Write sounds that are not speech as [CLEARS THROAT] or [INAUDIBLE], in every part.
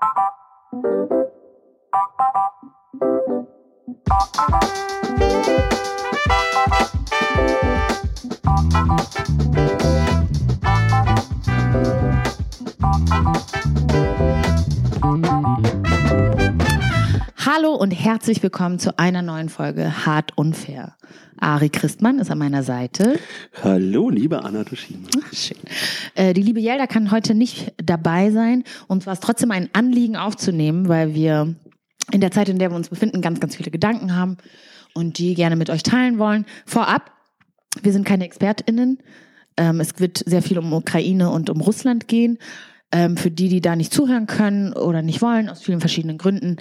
Hallo und herzlich willkommen zu einer neuen Folge Hart Unfair. Ari Christmann ist an meiner Seite. Hallo, liebe Anna Toshima. Schön. Äh, die liebe Jelda kann heute nicht dabei sein. und war es trotzdem ein Anliegen aufzunehmen, weil wir in der Zeit, in der wir uns befinden, ganz, ganz viele Gedanken haben und die gerne mit euch teilen wollen. Vorab, wir sind keine ExpertInnen. Ähm, es wird sehr viel um Ukraine und um Russland gehen. Ähm, für die, die da nicht zuhören können oder nicht wollen, aus vielen verschiedenen Gründen,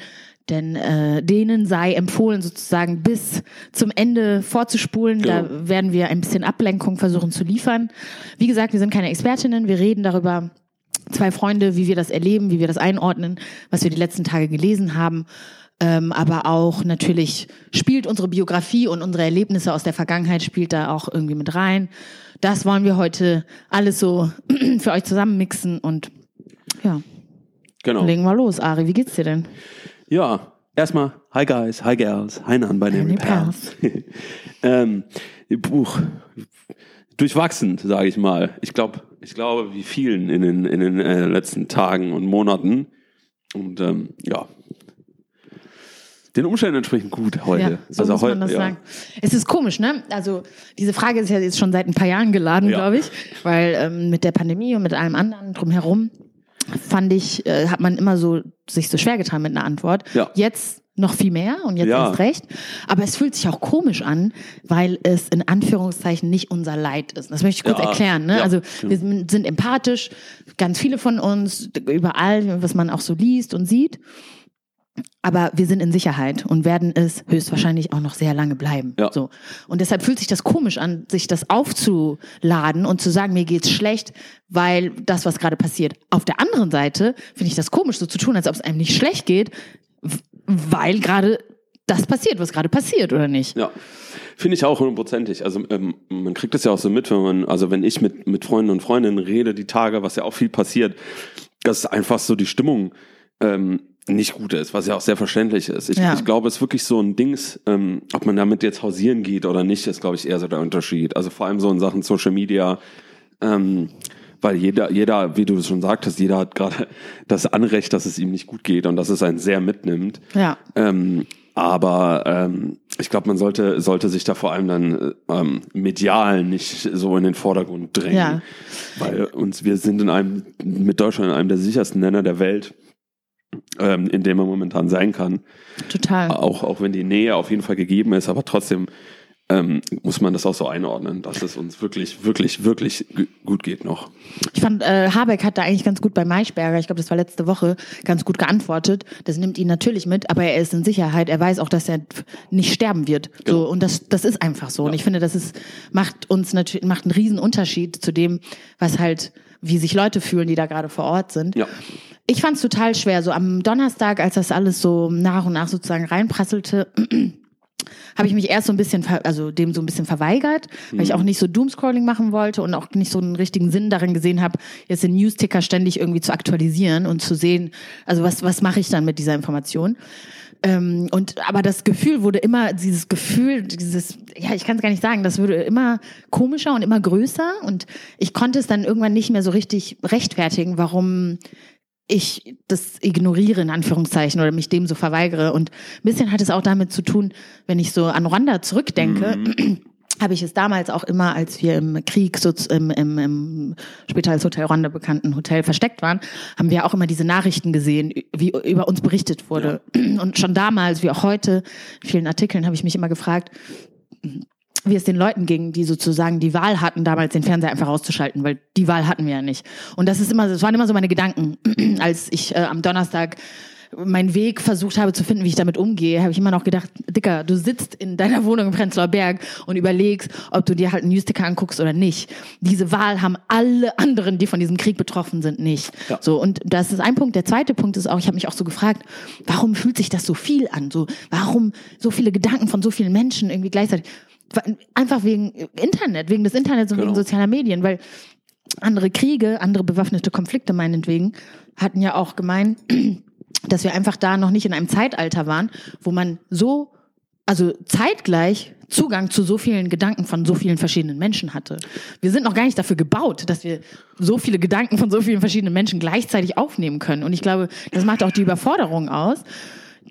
denn äh, denen sei empfohlen, sozusagen bis zum Ende vorzuspulen. Genau. Da werden wir ein bisschen Ablenkung versuchen zu liefern. Wie gesagt, wir sind keine Expertinnen. Wir reden darüber, zwei Freunde, wie wir das erleben, wie wir das einordnen, was wir die letzten Tage gelesen haben. Ähm, aber auch natürlich spielt unsere Biografie und unsere Erlebnisse aus der Vergangenheit spielt da auch irgendwie mit rein. Das wollen wir heute alles so [CLEARS THROAT] für euch zusammenmixen und ja. Genau. Legen wir los. Ari, wie geht's dir denn? Ja, erstmal, hi guys, hi girls, hi non binary pals. ähm, Buch, durchwachsen, sage ich mal. Ich glaube, ich glaube, wie vielen in den, in den äh, letzten Tagen und Monaten. Und ähm, ja, den Umständen entsprechend gut heute. Ja, so also muss man das ja. sagen. Es ist komisch, ne? Also diese Frage ist ja jetzt schon seit ein paar Jahren geladen, ja. glaube ich, weil ähm, mit der Pandemie und mit allem anderen drumherum fand ich, äh, hat man immer so sich so schwer getan mit einer Antwort. Ja. Jetzt noch viel mehr und jetzt ja. erst recht. Aber es fühlt sich auch komisch an, weil es in Anführungszeichen nicht unser Leid ist. Das möchte ich kurz ja. erklären. Ne? Ja. Also wir sind empathisch, ganz viele von uns, überall, was man auch so liest und sieht. Aber wir sind in Sicherheit und werden es höchstwahrscheinlich auch noch sehr lange bleiben. Ja. So. Und deshalb fühlt sich das komisch an, sich das aufzuladen und zu sagen, mir geht's schlecht, weil das, was gerade passiert. Auf der anderen Seite finde ich das komisch, so zu tun, als ob es einem nicht schlecht geht, weil gerade das passiert, was gerade passiert, oder nicht? Ja. Finde ich auch hundertprozentig. Also ähm, man kriegt das ja auch so mit, wenn man, also wenn ich mit, mit Freunden und Freundinnen rede, die Tage, was ja auch viel passiert, dass ist einfach so die Stimmung ähm, nicht gut ist, was ja auch sehr verständlich ist. Ich, ja. ich glaube, es ist wirklich so ein Dings, ähm, ob man damit jetzt hausieren geht oder nicht, ist, glaube ich, eher so der Unterschied. Also vor allem so in Sachen Social Media, ähm, weil jeder, jeder, wie du es schon sagtest, jeder hat gerade [LAUGHS] das Anrecht, dass es ihm nicht gut geht und dass es einen sehr mitnimmt. Ja. Ähm, aber ähm, ich glaube, man sollte, sollte sich da vor allem dann ähm, medial nicht so in den Vordergrund drängen. Ja. Weil uns, wir sind in einem, mit Deutschland in einem der sichersten Länder der Welt ähm, in dem man momentan sein kann. Total. Auch, auch wenn die Nähe auf jeden Fall gegeben ist, aber trotzdem ähm, muss man das auch so einordnen, dass es uns wirklich, wirklich, wirklich gut geht noch. Ich fand, äh, Habeck hat da eigentlich ganz gut bei Maischberger, ich glaube, das war letzte Woche, ganz gut geantwortet. Das nimmt ihn natürlich mit, aber er ist in Sicherheit. Er weiß auch, dass er nicht sterben wird. Genau. So, und das, das ist einfach so. Ja. Und ich finde, das ist, macht uns natürlich, macht einen riesen Unterschied zu dem, was halt, wie sich Leute fühlen, die da gerade vor Ort sind. Ja. Ich fand es total schwer. So am Donnerstag, als das alles so nach und nach sozusagen reinprasselte, [CLEARS THROAT] habe ich mich erst so ein bisschen, also dem so ein bisschen verweigert, weil ich mhm. auch nicht so Doomscrolling machen wollte und auch nicht so einen richtigen Sinn darin gesehen habe, jetzt den Newsticker ständig irgendwie zu aktualisieren und zu sehen, also was, was mache ich dann mit dieser Information. Ähm, und aber das Gefühl wurde immer, dieses Gefühl, dieses, ja, ich kann es gar nicht sagen, das wurde immer komischer und immer größer und ich konnte es dann irgendwann nicht mehr so richtig rechtfertigen, warum ich das ignoriere, in Anführungszeichen, oder mich dem so verweigere. Und ein bisschen hat es auch damit zu tun, wenn ich so an Rwanda zurückdenke, mhm. [CLEARS THROAT] habe ich es damals auch immer, als wir im Krieg so im, im, im später als Hotel Rwanda bekannten Hotel versteckt waren, haben wir auch immer diese Nachrichten gesehen, wie über uns berichtet wurde. Ja. Und schon damals, wie auch heute, in vielen Artikeln habe ich mich immer gefragt, wie es den Leuten ging, die sozusagen die Wahl hatten, damals den Fernseher einfach auszuschalten, weil die Wahl hatten wir ja nicht. Und das ist immer, das waren immer so meine Gedanken, [CLEARS THROAT] als ich äh, am Donnerstag meinen Weg versucht habe zu finden, wie ich damit umgehe, habe ich immer noch gedacht, Dicker, du sitzt in deiner Wohnung im Prenzlauer Berg und überlegst, ob du dir halt einen Newsticker anguckst oder nicht. Diese Wahl haben alle anderen, die von diesem Krieg betroffen sind, nicht. Ja. So und das ist ein Punkt. Der zweite Punkt ist auch, ich habe mich auch so gefragt, warum fühlt sich das so viel an? So, warum so viele Gedanken von so vielen Menschen irgendwie gleichzeitig? Einfach wegen Internet, wegen des Internets und genau. wegen sozialer Medien, weil andere Kriege, andere bewaffnete Konflikte meinetwegen, hatten ja auch gemeint, [CLEARS THROAT] dass wir einfach da noch nicht in einem Zeitalter waren, wo man so, also zeitgleich Zugang zu so vielen Gedanken von so vielen verschiedenen Menschen hatte. Wir sind noch gar nicht dafür gebaut, dass wir so viele Gedanken von so vielen verschiedenen Menschen gleichzeitig aufnehmen können. Und ich glaube, das macht auch die Überforderung aus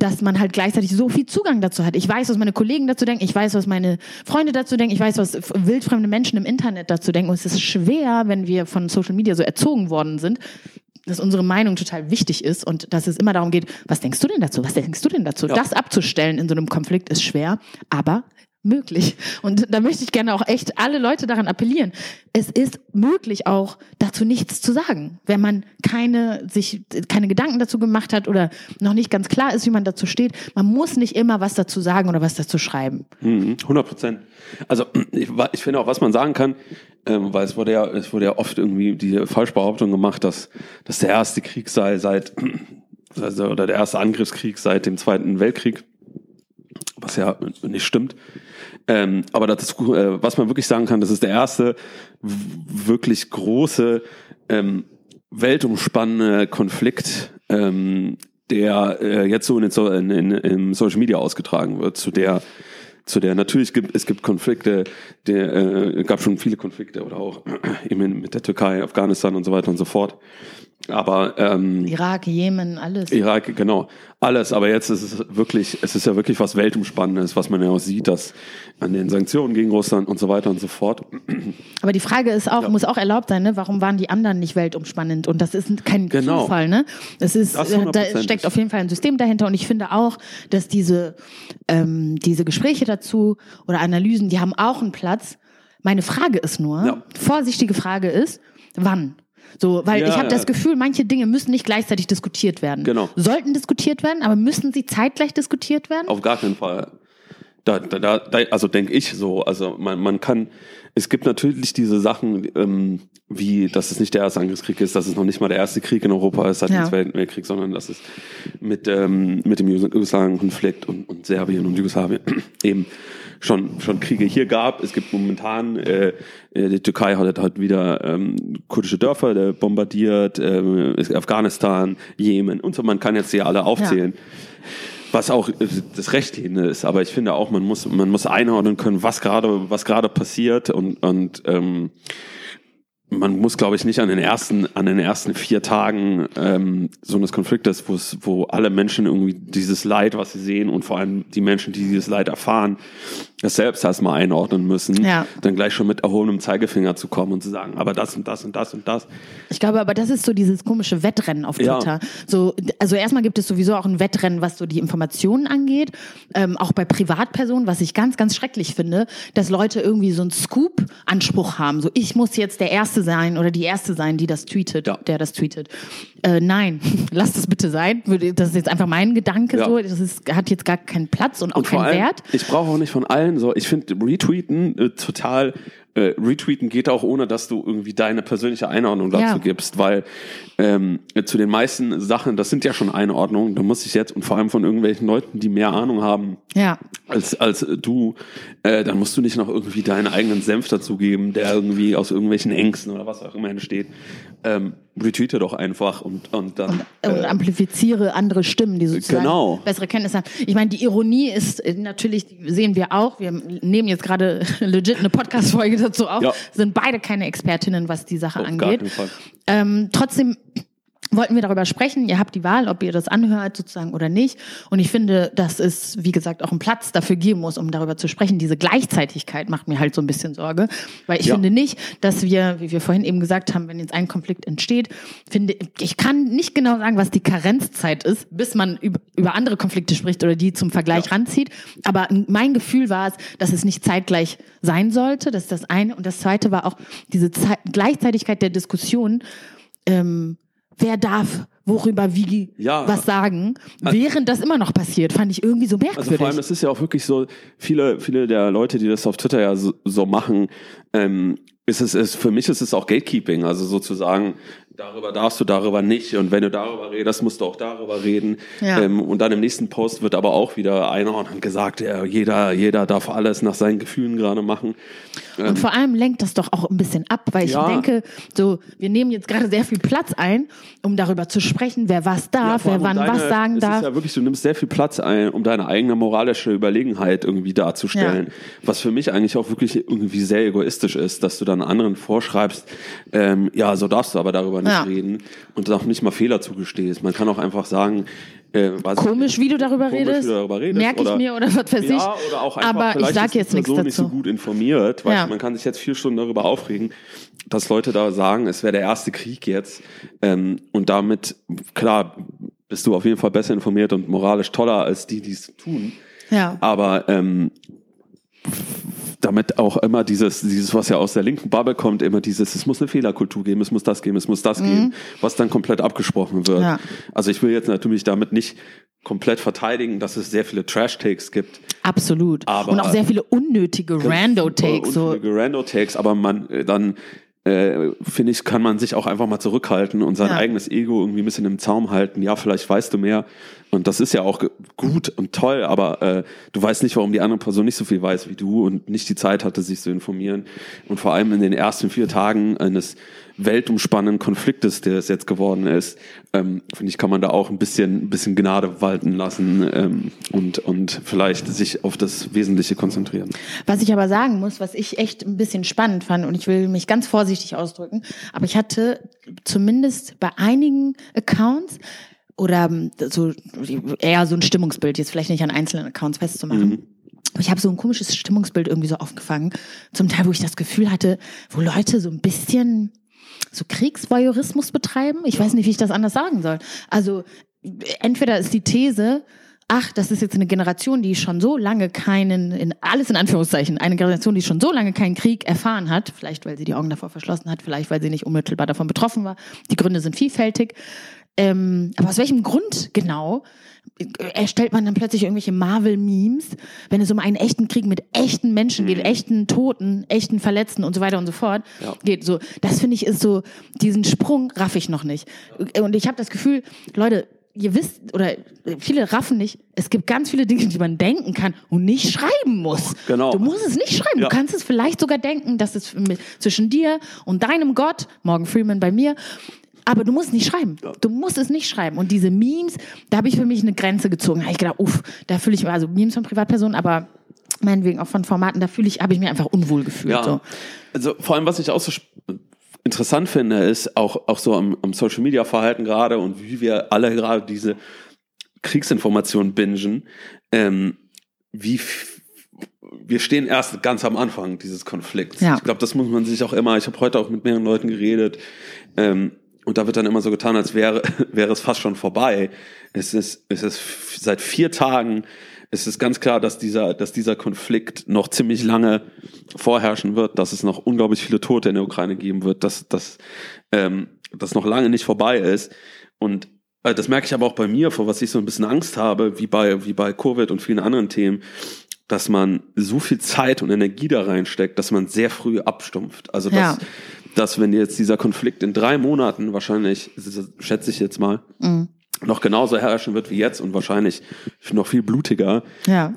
dass man halt gleichzeitig so viel Zugang dazu hat. Ich weiß, was meine Kollegen dazu denken, ich weiß, was meine Freunde dazu denken, ich weiß, was wildfremde Menschen im Internet dazu denken. Und es ist schwer, wenn wir von Social Media so erzogen worden sind, dass unsere Meinung total wichtig ist und dass es immer darum geht, was denkst du denn dazu? Was denkst du denn dazu? Ja. Das abzustellen in so einem Konflikt ist schwer, aber möglich. Und da möchte ich gerne auch echt alle Leute daran appellieren. Es ist möglich auch dazu nichts zu sagen, wenn man keine sich keine Gedanken dazu gemacht hat oder noch nicht ganz klar ist, wie man dazu steht. Man muss nicht immer was dazu sagen oder was dazu schreiben. 100 mhm, Prozent. Also ich, ich, finde auch, was man sagen kann, ähm, weil es wurde ja es wurde ja oft irgendwie die Falschbehauptung gemacht, dass dass der erste Krieg sei seit [CLEARS THROAT] also, oder der erste Angriffskrieg seit dem Zweiten Weltkrieg was ja nicht stimmt. Ähm, aber das, äh, was man wirklich sagen kann, das ist der erste wirklich große ähm, weltumspannende Konflikt, ähm, der äh, jetzt so in, in, in, in Social Media ausgetragen wird, zu der zu der natürlich gibt es gibt Konflikte, der äh, gab schon viele Konflikte oder auch [CLEARS THROAT] eben mit der Türkei, Afghanistan und so weiter und so fort. Aber ähm, Irak, Jemen, alles. Irak, genau, alles. Aber jetzt ist es wirklich, es ist ja wirklich was weltumspannendes, was man ja auch sieht, dass an den Sanktionen gegen Russland und so weiter und so fort. Aber die Frage ist auch, ja. muss auch erlaubt sein, ne? Warum waren die anderen nicht weltumspannend? Und das ist kein genau. Zufall, ne? Es ist, äh, da steckt auf jeden Fall ein System dahinter. Und ich finde auch, dass diese ähm, diese Gespräche dazu oder Analysen, die haben auch einen Platz. Meine Frage ist nur, ja. vorsichtige Frage ist, wann? So, weil ja, ich habe das Gefühl, manche Dinge müssen nicht gleichzeitig diskutiert werden. Genau. Sollten diskutiert werden, aber müssen sie zeitgleich diskutiert werden? Auf gar keinen Fall. Da, da, da, also denke ich so. Also man, man kann, es gibt natürlich diese Sachen, ähm, wie, dass es nicht der erste Angriffskrieg ist, dass es noch nicht mal der erste Krieg in Europa ist seit ja. dem Zweiten Weltkrieg, sondern dass es mit, ähm, mit dem Jugoslawien-Konflikt und, und Serbien und Jugoslawien [CLEARS THROAT] eben schon, schon Kriege hier gab. Es gibt momentan, äh, äh die Türkei hat, hat wieder ähm, kurdische Dörfer der bombardiert, äh, Afghanistan, Jemen und so. Man kann jetzt hier alle aufzählen. Ja. Was auch äh, das Rechtliche ist, aber ich finde auch, man muss, man muss einordnen können, was gerade, was gerade passiert und, und ähm, man muss, glaube ich, nicht an den ersten, an den ersten vier Tagen ähm, so eines Konfliktes, wo es, wo alle Menschen irgendwie dieses Leid, was sie sehen und vor allem die Menschen, die dieses Leid erfahren, das selbst erstmal einordnen müssen, ja. dann gleich schon mit erhobenem Zeigefinger zu kommen und zu sagen, aber das und das und das und das. Ich glaube, aber das ist so dieses komische Wettrennen auf Twitter. Ja. So, also erstmal gibt es sowieso auch ein Wettrennen, was so die Informationen angeht, ähm, auch bei Privatpersonen, was ich ganz, ganz schrecklich finde, dass Leute irgendwie so einen Scoop-Anspruch haben. So, ich muss jetzt der Erste sein oder die Erste sein, die das tweetet, ja. der das tweetet. Äh, nein, [LAUGHS] lass das bitte sein. Das ist jetzt einfach mein Gedanke so. Das ist, hat jetzt gar keinen Platz und auch und keinen allem, Wert. Ich brauche auch nicht von allen allen so. Ich finde Retweeten äh, total äh, retweeten geht auch ohne, dass du irgendwie deine persönliche Einordnung dazu ja. gibst, weil ähm, zu den meisten Sachen, das sind ja schon Einordnungen, da muss ich jetzt und vor allem von irgendwelchen Leuten, die mehr Ahnung haben ja. als, als du, äh, dann musst du nicht noch irgendwie deinen eigenen Senf dazugeben, der irgendwie aus irgendwelchen Ängsten oder was auch immer entsteht. Ähm, retweete doch einfach und, und dann. Und, äh, und amplifiziere andere Stimmen, die sozusagen genau. bessere Kenntnisse haben. Ich meine, die Ironie ist äh, natürlich, sehen wir auch, wir nehmen jetzt gerade [LAUGHS] legit eine Podcast-Folge dazu auf, ja. sind beide keine Expertinnen, was die Sache Auf angeht. Ähm, trotzdem wollten wir darüber sprechen. Ihr habt die Wahl, ob ihr das anhört sozusagen oder nicht. Und ich finde, dass es, wie gesagt, auch einen Platz dafür geben muss, um darüber zu sprechen. Diese Gleichzeitigkeit macht mir halt so ein bisschen Sorge, weil ich ja. finde nicht, dass wir, wie wir vorhin eben gesagt haben, wenn jetzt ein Konflikt entsteht, finde ich kann nicht genau sagen, was die Karenzzeit ist, bis man über, über andere Konflikte spricht oder die zum Vergleich ja. ranzieht. Aber mein Gefühl war es, dass es nicht zeitgleich sein sollte. Das ist das eine. Und das zweite war auch diese Zeit, Gleichzeitigkeit der Diskussion. Ähm, wer darf worüber wie ja, was sagen, während das immer noch passiert, fand ich irgendwie so merkwürdig. Also vor allem, es ist ja auch wirklich so, viele, viele der Leute, die das auf Twitter ja so, so machen, ähm, ist es, ist, für mich ist es auch Gatekeeping, also sozusagen, darüber darfst du, darüber nicht. Und wenn du darüber redest, musst du auch darüber reden. Ja. Ähm, und dann im nächsten Post wird aber auch wieder einer und hat gesagt, ja, jeder, jeder darf alles nach seinen Gefühlen gerade machen. Und vor allem lenkt das doch auch ein bisschen ab, weil ich Ja. denke, so, wir nehmen jetzt gerade sehr viel Platz ein, um darüber zu sprechen, wer was darf, wer wann deine- was sagen es darf. ist ja wirklich, du nimmst sehr viel Platz ein, um deine eigene moralische Überlegenheit irgendwie darzustellen. Was für mich eigentlich auch wirklich irgendwie sehr egoistisch ist, dass du dann anderen vorschreibst, ähm, ja, so darfst du aber darüber nicht Ja. reden und auch nicht mal Fehler zugestehst. Man kann auch einfach sagen, äh, Komisch, wie du darüber Komisch, wie redest. darüber redest, Merke ich oder- mir oder was weiß ich. Ja, oder auch einfach, Aber ich sage jetzt nichts Person nicht so dazu. gut informiert. Weißt Ja. man kann sich jetzt vier Stunden darüber aufregen, dass Leute da sagen, es wäre der erste Krieg jetzt. Ähm, und damit, klar, bist du auf jeden Fall besser informiert und moralisch toller als die, die es tun. Ja. Aber ähm, damit auch immer dieses, dieses, was ja aus der linken Bubble kommt, immer dieses, es muss eine Fehlerkultur geben, es muss das geben, es muss das geben, was dann komplett abgesprochen wird. Mhm. Ja. Also ich will jetzt natürlich damit nicht komplett verteidigen, dass es sehr viele Trash-Takes gibt. Absolut. Aber- und auch sehr viele unnötige Rando-Takes. So. Unfähige Rando-Takes, aber man äh, dann äh, finde ich, kann man sich auch einfach mal zurückhalten und sein Ja. eigenes Ego irgendwie ein bisschen im Zaum halten. Ja, vielleicht weißt du mehr. Und das ist ja auch gut und toll, aber äh, du weißt nicht, warum die andere Person nicht so viel weiß wie du und nicht die Zeit hatte, sich zu informieren. Und vor allem in den ersten vier Tagen eines weltumspannenden Konfliktes, der es jetzt geworden ist, ähm, finde ich, kann man da auch ein bisschen, ein bisschen Gnade walten lassen ähm, und, und vielleicht sich auf das Wesentliche konzentrieren. Was ich aber sagen muss, was ich echt ein bisschen spannend fand, und ich will mich ganz vorsichtig ausdrücken, aber ich hatte zumindest bei einigen Accounts oder ähm, so eher so ein Stimmungsbild, jetzt vielleicht nicht an einzelnen Accounts festzumachen. Aber Ich habe so ein komisches Stimmungsbild irgendwie so aufgefangen. Zum Teil, wo ich das Gefühl hatte, wo Leute so ein bisschen so Kriegsvoyeurismus betreiben. Ich weiß nicht, wie ich das anders sagen soll. Also entweder ist die These, ach, das ist jetzt eine Generation, die schon so lange keinen, in alles in Anführungszeichen, eine Generation, die schon so lange keinen Krieg erfahren hat, vielleicht weil sie die Augen davor verschlossen hat, vielleicht weil sie nicht unmittelbar davon betroffen war. Die Gründe sind vielfältig. Ähm, aber aus welchem Grund genau erstellt man dann plötzlich irgendwelche Marvel-Memes, wenn es um einen echten Krieg mit echten Menschen geht, echten Toten, echten Verletzten und so weiter und so fort Ja. geht. So, das finde ich ist so diesen Sprung raff ich noch nicht. Und ich habe das Gefühl, Leute, ihr wisst oder viele raffen nicht. Es gibt ganz viele Dinge, die man denken kann und nicht schreiben muss. Genau. Du musst es nicht schreiben. Ja. Du kannst es vielleicht sogar denken, dass es zwischen dir und deinem Gott, Morgan Freeman bei mir. Aber du musst es nicht schreiben. Du musst es nicht schreiben. Und diese Memes, da habe ich für mich eine Grenze gezogen. Da habe ich gedacht, uff, da fühle ich, also Memes von Privatpersonen, aber meinetwegen auch von Formaten, da fühle ich, habe ich mir einfach unwohl gefühlt. Ja. So. Also vor allem, was ich auch so interessant finde, ist auch, auch so am, am Social Media Verhalten gerade und wie wir alle gerade diese Kriegsinformationen bingen, ähm, wie wir stehen erst ganz am Anfang dieses Konflikts. Ja. Ich glaube, das muss man sich auch immer, ich habe heute auch mit mehreren Leuten geredet, ähm, und da wird dann immer so getan, als wäre, [LAUGHS] wäre es fast schon vorbei. Es ist, es ist seit vier Tagen, es ist ganz klar, dass dieser, dass dieser Konflikt noch ziemlich lange vorherrschen wird, dass es noch unglaublich viele Tote in der Ukraine geben wird, dass, dass ähm, das noch lange nicht vorbei ist. Und äh, das merke ich aber auch bei mir, vor was ich so ein bisschen Angst habe, wie bei, wie bei Covid und vielen anderen Themen, dass man so viel Zeit und Energie da reinsteckt, dass man sehr früh abstumpft. Also dass, Ja. Dass wenn jetzt dieser Konflikt in drei Monaten wahrscheinlich, schätze ich jetzt mal, noch genauso herrschen wird wie jetzt und wahrscheinlich noch viel blutiger. Ja.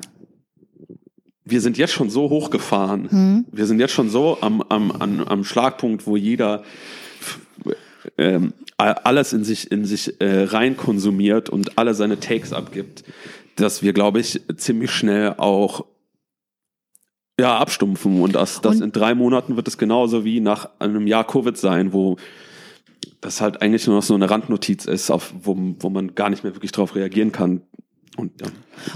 Wir sind jetzt schon so hochgefahren. Wir sind jetzt schon so am, am, am, am Schlagpunkt, wo jeder ähm, alles in sich, in sich äh, rein konsumiert und alle seine Takes abgibt, dass wir, glaube ich, ziemlich schnell auch ja, abstumpfen und das, das Und- in drei Monaten wird es genauso wie nach einem Jahr Covid sein, wo das halt eigentlich nur noch so eine Randnotiz ist, auf, wo, wo man gar nicht mehr wirklich drauf reagieren kann. Und ja.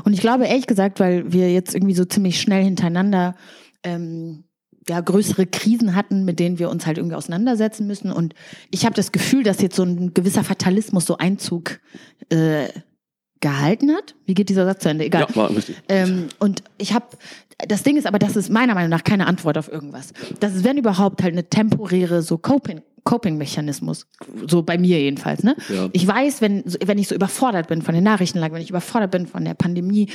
Und ich glaube ehrlich gesagt, weil wir jetzt irgendwie so ziemlich schnell hintereinander ähm, ja, größere Krisen hatten, mit denen wir uns halt irgendwie auseinandersetzen müssen. Und ich habe das Gefühl, dass jetzt so ein gewisser Fatalismus so Einzug äh, gehalten hat. Wie geht dieser Satz zu Ende? Egal. ja, war richtig. Ähm, und ich habe, das Ding ist aber, das ist meiner Meinung nach keine Antwort auf irgendwas. Das ist, wenn überhaupt, halt eine temporäre so Coping. Coping-Mechanismus, so bei mir jedenfalls. Ne? Ja. Ich weiß, wenn, wenn ich so überfordert bin von den Nachrichtenlagen, wenn ich überfordert bin von der Pandemie,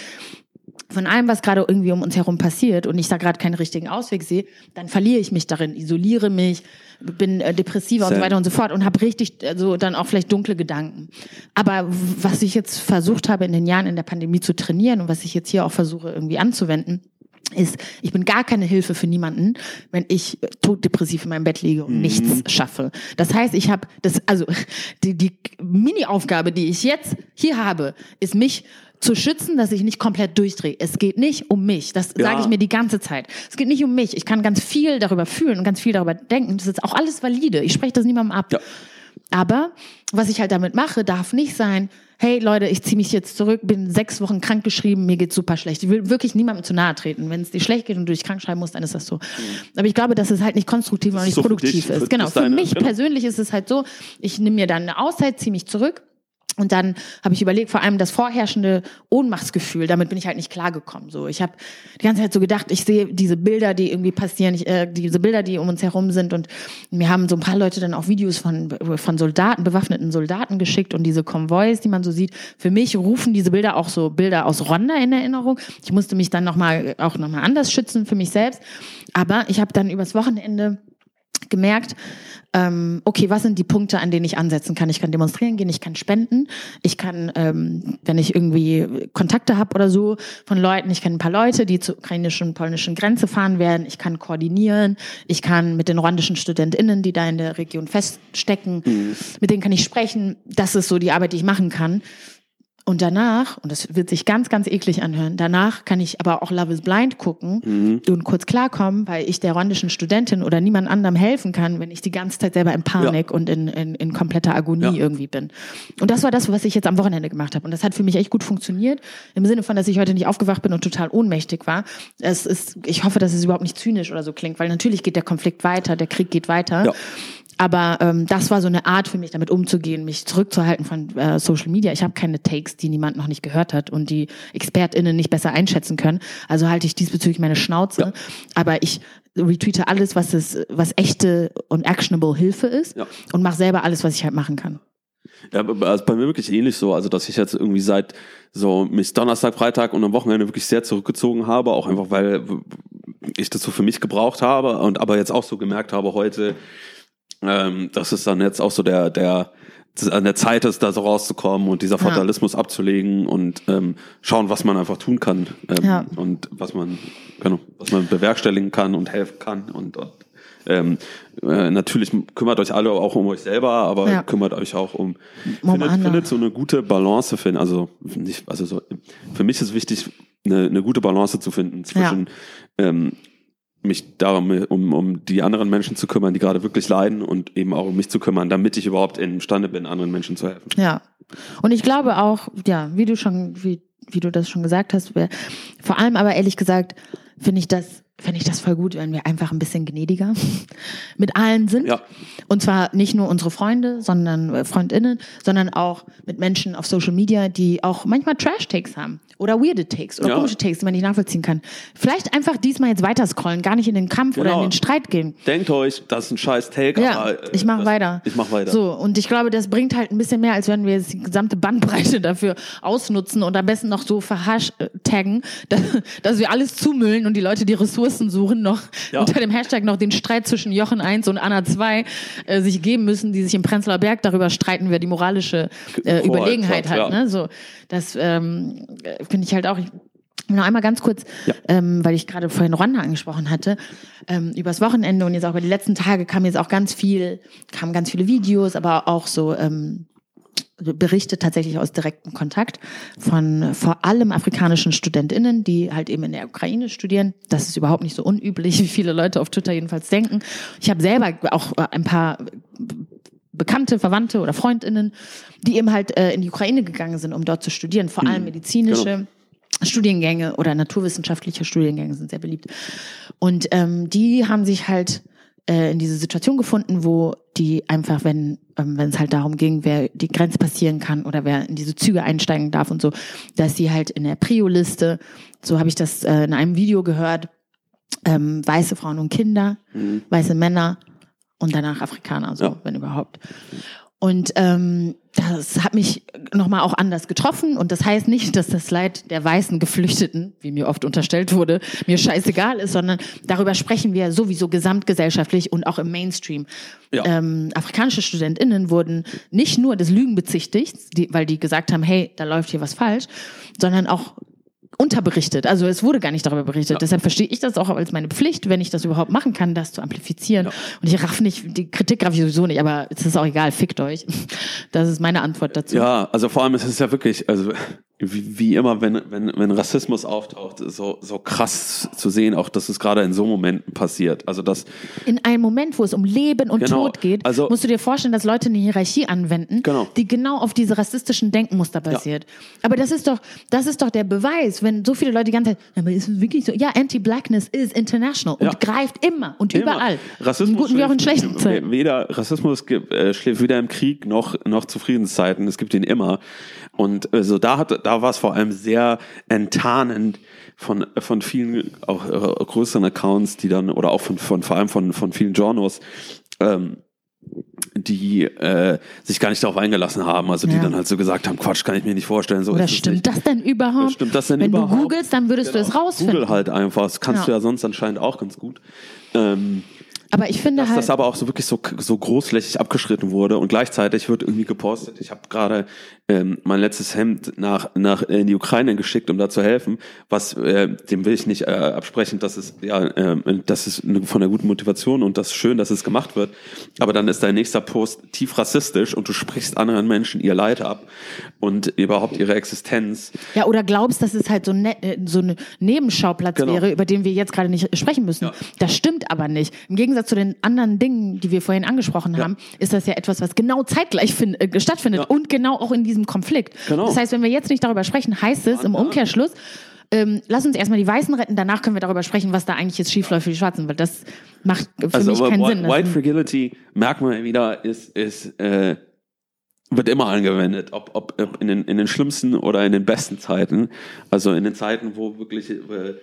von allem, was gerade irgendwie um uns herum passiert und ich da gerade keinen richtigen Ausweg sehe, dann verliere ich mich darin, isoliere mich, bin äh, depressiver und so weiter und so fort und habe richtig also dann auch vielleicht dunkle Gedanken. Aber was ich jetzt versucht habe in den Jahren in der Pandemie zu trainieren und was ich jetzt hier auch versuche irgendwie anzuwenden, ist, ich bin gar keine Hilfe für niemanden, wenn ich toddepressiv in meinem Bett liege und mhm. nichts schaffe. Das heißt, ich habe das, also [LAUGHS] die, die Mini-Aufgabe, die ich jetzt hier habe, ist mich zu schützen, dass ich nicht komplett durchdrehe. Es geht nicht um mich. Das ja. sage ich mir die ganze Zeit. Es geht nicht um mich. Ich kann ganz viel darüber fühlen und ganz viel darüber denken. Das ist auch alles valide. Ich spreche das niemandem ab. Ja. Aber was ich halt damit mache, darf nicht sein, hey Leute, ich ziehe mich jetzt zurück, bin sechs Wochen krank geschrieben, mir geht's super schlecht. Ich will wirklich niemandem zu nahe treten. Wenn es dir schlecht geht und du dich krank schreiben musst, dann ist das so. Mhm. Aber ich glaube, dass es halt nicht konstruktiv und nicht so produktiv ist. Genau. Für mich genau. persönlich ist es halt so, ich nehme mir dann eine Auszeit, ziehe mich zurück und dann habe ich überlegt, vor allem das vorherrschende Ohnmachtsgefühl, damit bin ich halt nicht klargekommen. So, ich habe die ganze Zeit so gedacht, ich sehe diese Bilder, die irgendwie passieren, ich, äh, diese Bilder, die um uns herum sind. Und mir haben so ein paar Leute dann auch Videos von, von Soldaten, bewaffneten Soldaten geschickt und diese Konvois, die man so sieht. Für mich rufen diese Bilder auch so Bilder aus Ronda in Erinnerung. Ich musste mich dann nochmal auch nochmal anders schützen für mich selbst. Aber ich habe dann übers Wochenende gemerkt, ähm, okay, was sind die Punkte, an denen ich ansetzen kann? Ich kann demonstrieren gehen, ich kann spenden, ich kann, ähm, wenn ich irgendwie Kontakte habe oder so von Leuten, ich kenne ein paar Leute, die zur ukrainischen, polnischen Grenze fahren werden, ich kann koordinieren, ich kann mit den rwandischen StudentInnen, die da in der Region feststecken, mhm. mit denen kann ich sprechen. Das ist so die Arbeit, die ich machen kann. Und danach, und das wird sich ganz, ganz eklig anhören, danach kann ich aber auch Love is Blind gucken mhm. und kurz klarkommen, weil ich der rwandischen Studentin oder niemand anderem helfen kann, wenn ich die ganze Zeit selber in Panik ja. und in, in, in kompletter Agonie ja. irgendwie bin. Und das war das, was ich jetzt am Wochenende gemacht habe. Und das hat für mich echt gut funktioniert. Im Sinne von, dass ich heute nicht aufgewacht bin und total ohnmächtig war. Es ist, ich hoffe, dass es überhaupt nicht zynisch oder so klingt, weil natürlich geht der Konflikt weiter, der Krieg geht weiter. Ja. Aber ähm, das war so eine Art für mich, damit umzugehen, mich zurückzuhalten von äh, Social Media. Ich habe keine Takes, die niemand noch nicht gehört hat und die ExpertInnen nicht besser einschätzen können. Also halte ich diesbezüglich meine Schnauze. Ja. Aber ich retweete alles, was es, was echte und actionable Hilfe ist ja. und mache selber alles, was ich halt machen kann. Ja, also bei mir wirklich ähnlich so, also dass ich jetzt irgendwie seit so mich Donnerstag, Freitag und am Wochenende wirklich sehr zurückgezogen habe, auch einfach weil ich das so für mich gebraucht habe und aber jetzt auch so gemerkt habe heute, ähm, dass es dann jetzt auch so der, der, an der Zeit ist, da so rauszukommen und dieser Fatalismus ja. abzulegen und ähm, schauen, was man einfach tun kann ähm, ja. und was man, genau, was man bewerkstelligen kann und helfen kann und, und ähm, äh, natürlich kümmert euch alle auch um euch selber, aber ja. kümmert euch auch um, um findet, findet so eine gute Balance finden. Also nicht, also so, für mich ist wichtig, eine, eine gute Balance zu finden zwischen ähm, mich darum, um, um die anderen Menschen zu kümmern, die gerade wirklich leiden und eben auch um mich zu kümmern, damit ich überhaupt imstande bin, anderen Menschen zu helfen. Ja. Und ich glaube auch, ja, wie du schon, wie, wie du das schon gesagt hast, vor allem aber ehrlich gesagt, finde ich das fände ich das voll gut, wenn wir einfach ein bisschen gnädiger [LAUGHS] mit allen sind. Ja. Und zwar nicht nur unsere Freunde, sondern äh, Freundinnen, sondern auch mit Menschen auf Social Media, die auch manchmal Trash-Takes haben oder weirde Takes oder ja. komische Takes, die man nicht nachvollziehen kann. Vielleicht einfach diesmal jetzt weiter scrollen, gar nicht in den Kampf genau. oder in den Streit gehen. Denkt euch, das ist ein scheiß Take, ja, aber, äh, ich mache weiter. Ich mache weiter. So, und ich glaube, das bringt halt ein bisschen mehr, als wenn wir jetzt die gesamte Bandbreite [LAUGHS] dafür ausnutzen und am besten noch so verhashtaggen, [LAUGHS] dass, dass wir alles zumüllen und die Leute die Ressourcen suchen, noch ja. unter dem Hashtag noch den Streit zwischen Jochen 1 und Anna 2 äh, sich geben müssen, die sich im Prenzlauer Berg darüber streiten, wer die moralische äh, Überlegenheit hat. Ja. Ne? So, das ähm, finde ich halt auch. Ich, noch einmal ganz kurz, ja. ähm, weil ich gerade vorhin Rwanda angesprochen hatte, ähm, übers Wochenende und jetzt auch über die letzten Tage kam jetzt auch ganz viel, kamen ganz viele Videos, aber auch so ähm, Berichte tatsächlich aus direktem Kontakt von vor allem afrikanischen StudentInnen, die halt eben in der Ukraine studieren. Das ist überhaupt nicht so unüblich, [LAUGHS] wie viele Leute auf Twitter jedenfalls denken. Ich habe selber auch ein paar Bekannte, Verwandte oder Freundinnen, die eben halt äh, in die Ukraine gegangen sind, um dort zu studieren, vor allem mhm. medizinische. Genau. Studiengänge oder naturwissenschaftliche Studiengänge sind sehr beliebt. Und ähm, die haben sich halt äh, in diese Situation gefunden, wo die einfach, wenn ähm, wenn es halt darum ging, wer die Grenze passieren kann oder wer in diese Züge einsteigen darf und so, dass sie halt in der Prio-Liste, so habe ich das äh, in einem Video gehört, ähm, weiße Frauen und Kinder, mhm. weiße Männer und danach Afrikaner, so, ja. wenn überhaupt. Und ähm, das hat mich nochmal auch anders getroffen. Und das heißt nicht, dass das Leid der weißen Geflüchteten, wie mir oft unterstellt wurde, mir scheißegal ist, sondern darüber sprechen wir sowieso gesamtgesellschaftlich und auch im Mainstream. Ja. Ähm, afrikanische StudentInnen wurden nicht nur des Lügen bezichtigt, die, weil die gesagt haben, hey, da läuft hier was falsch, sondern auch unterberichtet. Also es wurde gar nicht darüber berichtet. Deshalb verstehe ich das auch als meine Pflicht, wenn ich das überhaupt machen kann, das zu amplifizieren. Und ich raff nicht, die Kritik raff ich sowieso nicht, aber es ist auch egal, fickt euch. Das ist meine Antwort dazu. Ja, also vor allem ist es ja wirklich, also wie, wie immer, wenn, wenn, wenn Rassismus auftaucht, so, so krass zu sehen, auch dass es gerade in so Momenten passiert. Also das In einem Moment, wo es um Leben und Genau. Tod geht, Also- musst du dir vorstellen, dass Leute eine Hierarchie anwenden, Genau. die genau auf diese rassistischen Denkmuster basiert. Aber das ist doch, das ist doch der Beweis, wenn so viele Leute die ganze Zeit, aber ist es wirklich so? Ja, Anti-Blackness is international und Ja. greift immer und Immer. überall. Rassismus in guten wie auch in schlechten Zeiten. Weder Rassismus gibt, äh, schläft weder im Krieg noch noch zu Friedenszeiten. Es gibt ihn immer. Und äh, so da hat da war es vor allem sehr enttarnend von von vielen auch äh, größeren Accounts, die dann oder auch von von vor allem von von vielen Journos. Ähm, die äh, sich gar nicht darauf eingelassen haben, also die Ja. dann halt so gesagt haben, Quatsch, kann ich mir nicht vorstellen. So Oder stimmt das denn überhaupt? Stimmt das denn Wenn überhaupt? du googelst, dann würdest du es rausfinden. Google halt einfach. Das kannst Ja. du ja sonst anscheinend auch ganz gut. Ähm, Aber ich finde dass halt, das aber auch so wirklich so, so großflächig abgeschritten wurde und gleichzeitig wird irgendwie gepostet. Ich habe gerade ähm, mein letztes Hemd nach, nach in die Ukraine geschickt, um da zu helfen. Was äh, dem will ich nicht äh, absprechen, dass es ja, äh, das ist eine, von der guten Motivation und das ist schön, dass es gemacht wird. Aber dann ist dein nächster Post tief rassistisch und du sprichst anderen Menschen ihr Leid ab und überhaupt ihre Existenz. Ja, oder glaubst, dass es halt so, ne, äh, so ein Nebenschauplatz Genau. wäre, über den wir jetzt gerade nicht sprechen müssen. Ja. Das stimmt aber nicht. Im Gegensatz zu den anderen Dingen, die wir vorhin angesprochen haben, ist das ja etwas, was genau zeitgleich äh, stattfindet Ja. und genau auch in diesem Konflikt. Genau. Das heißt, wenn wir jetzt nicht darüber sprechen, heißt es im Umkehrschluss, ähm, lass uns erstmal die Weißen retten, danach können wir darüber sprechen, was da eigentlich jetzt schiefläuft für die Schwarzen, weil das macht für Also mich keinen White, Sinn. White Fragility, merkt man wieder, ist, ist äh, wird immer angewendet, ob, ob, ob in, den, in den schlimmsten oder in den besten Zeiten. Also in den Zeiten, wo wirklich äh,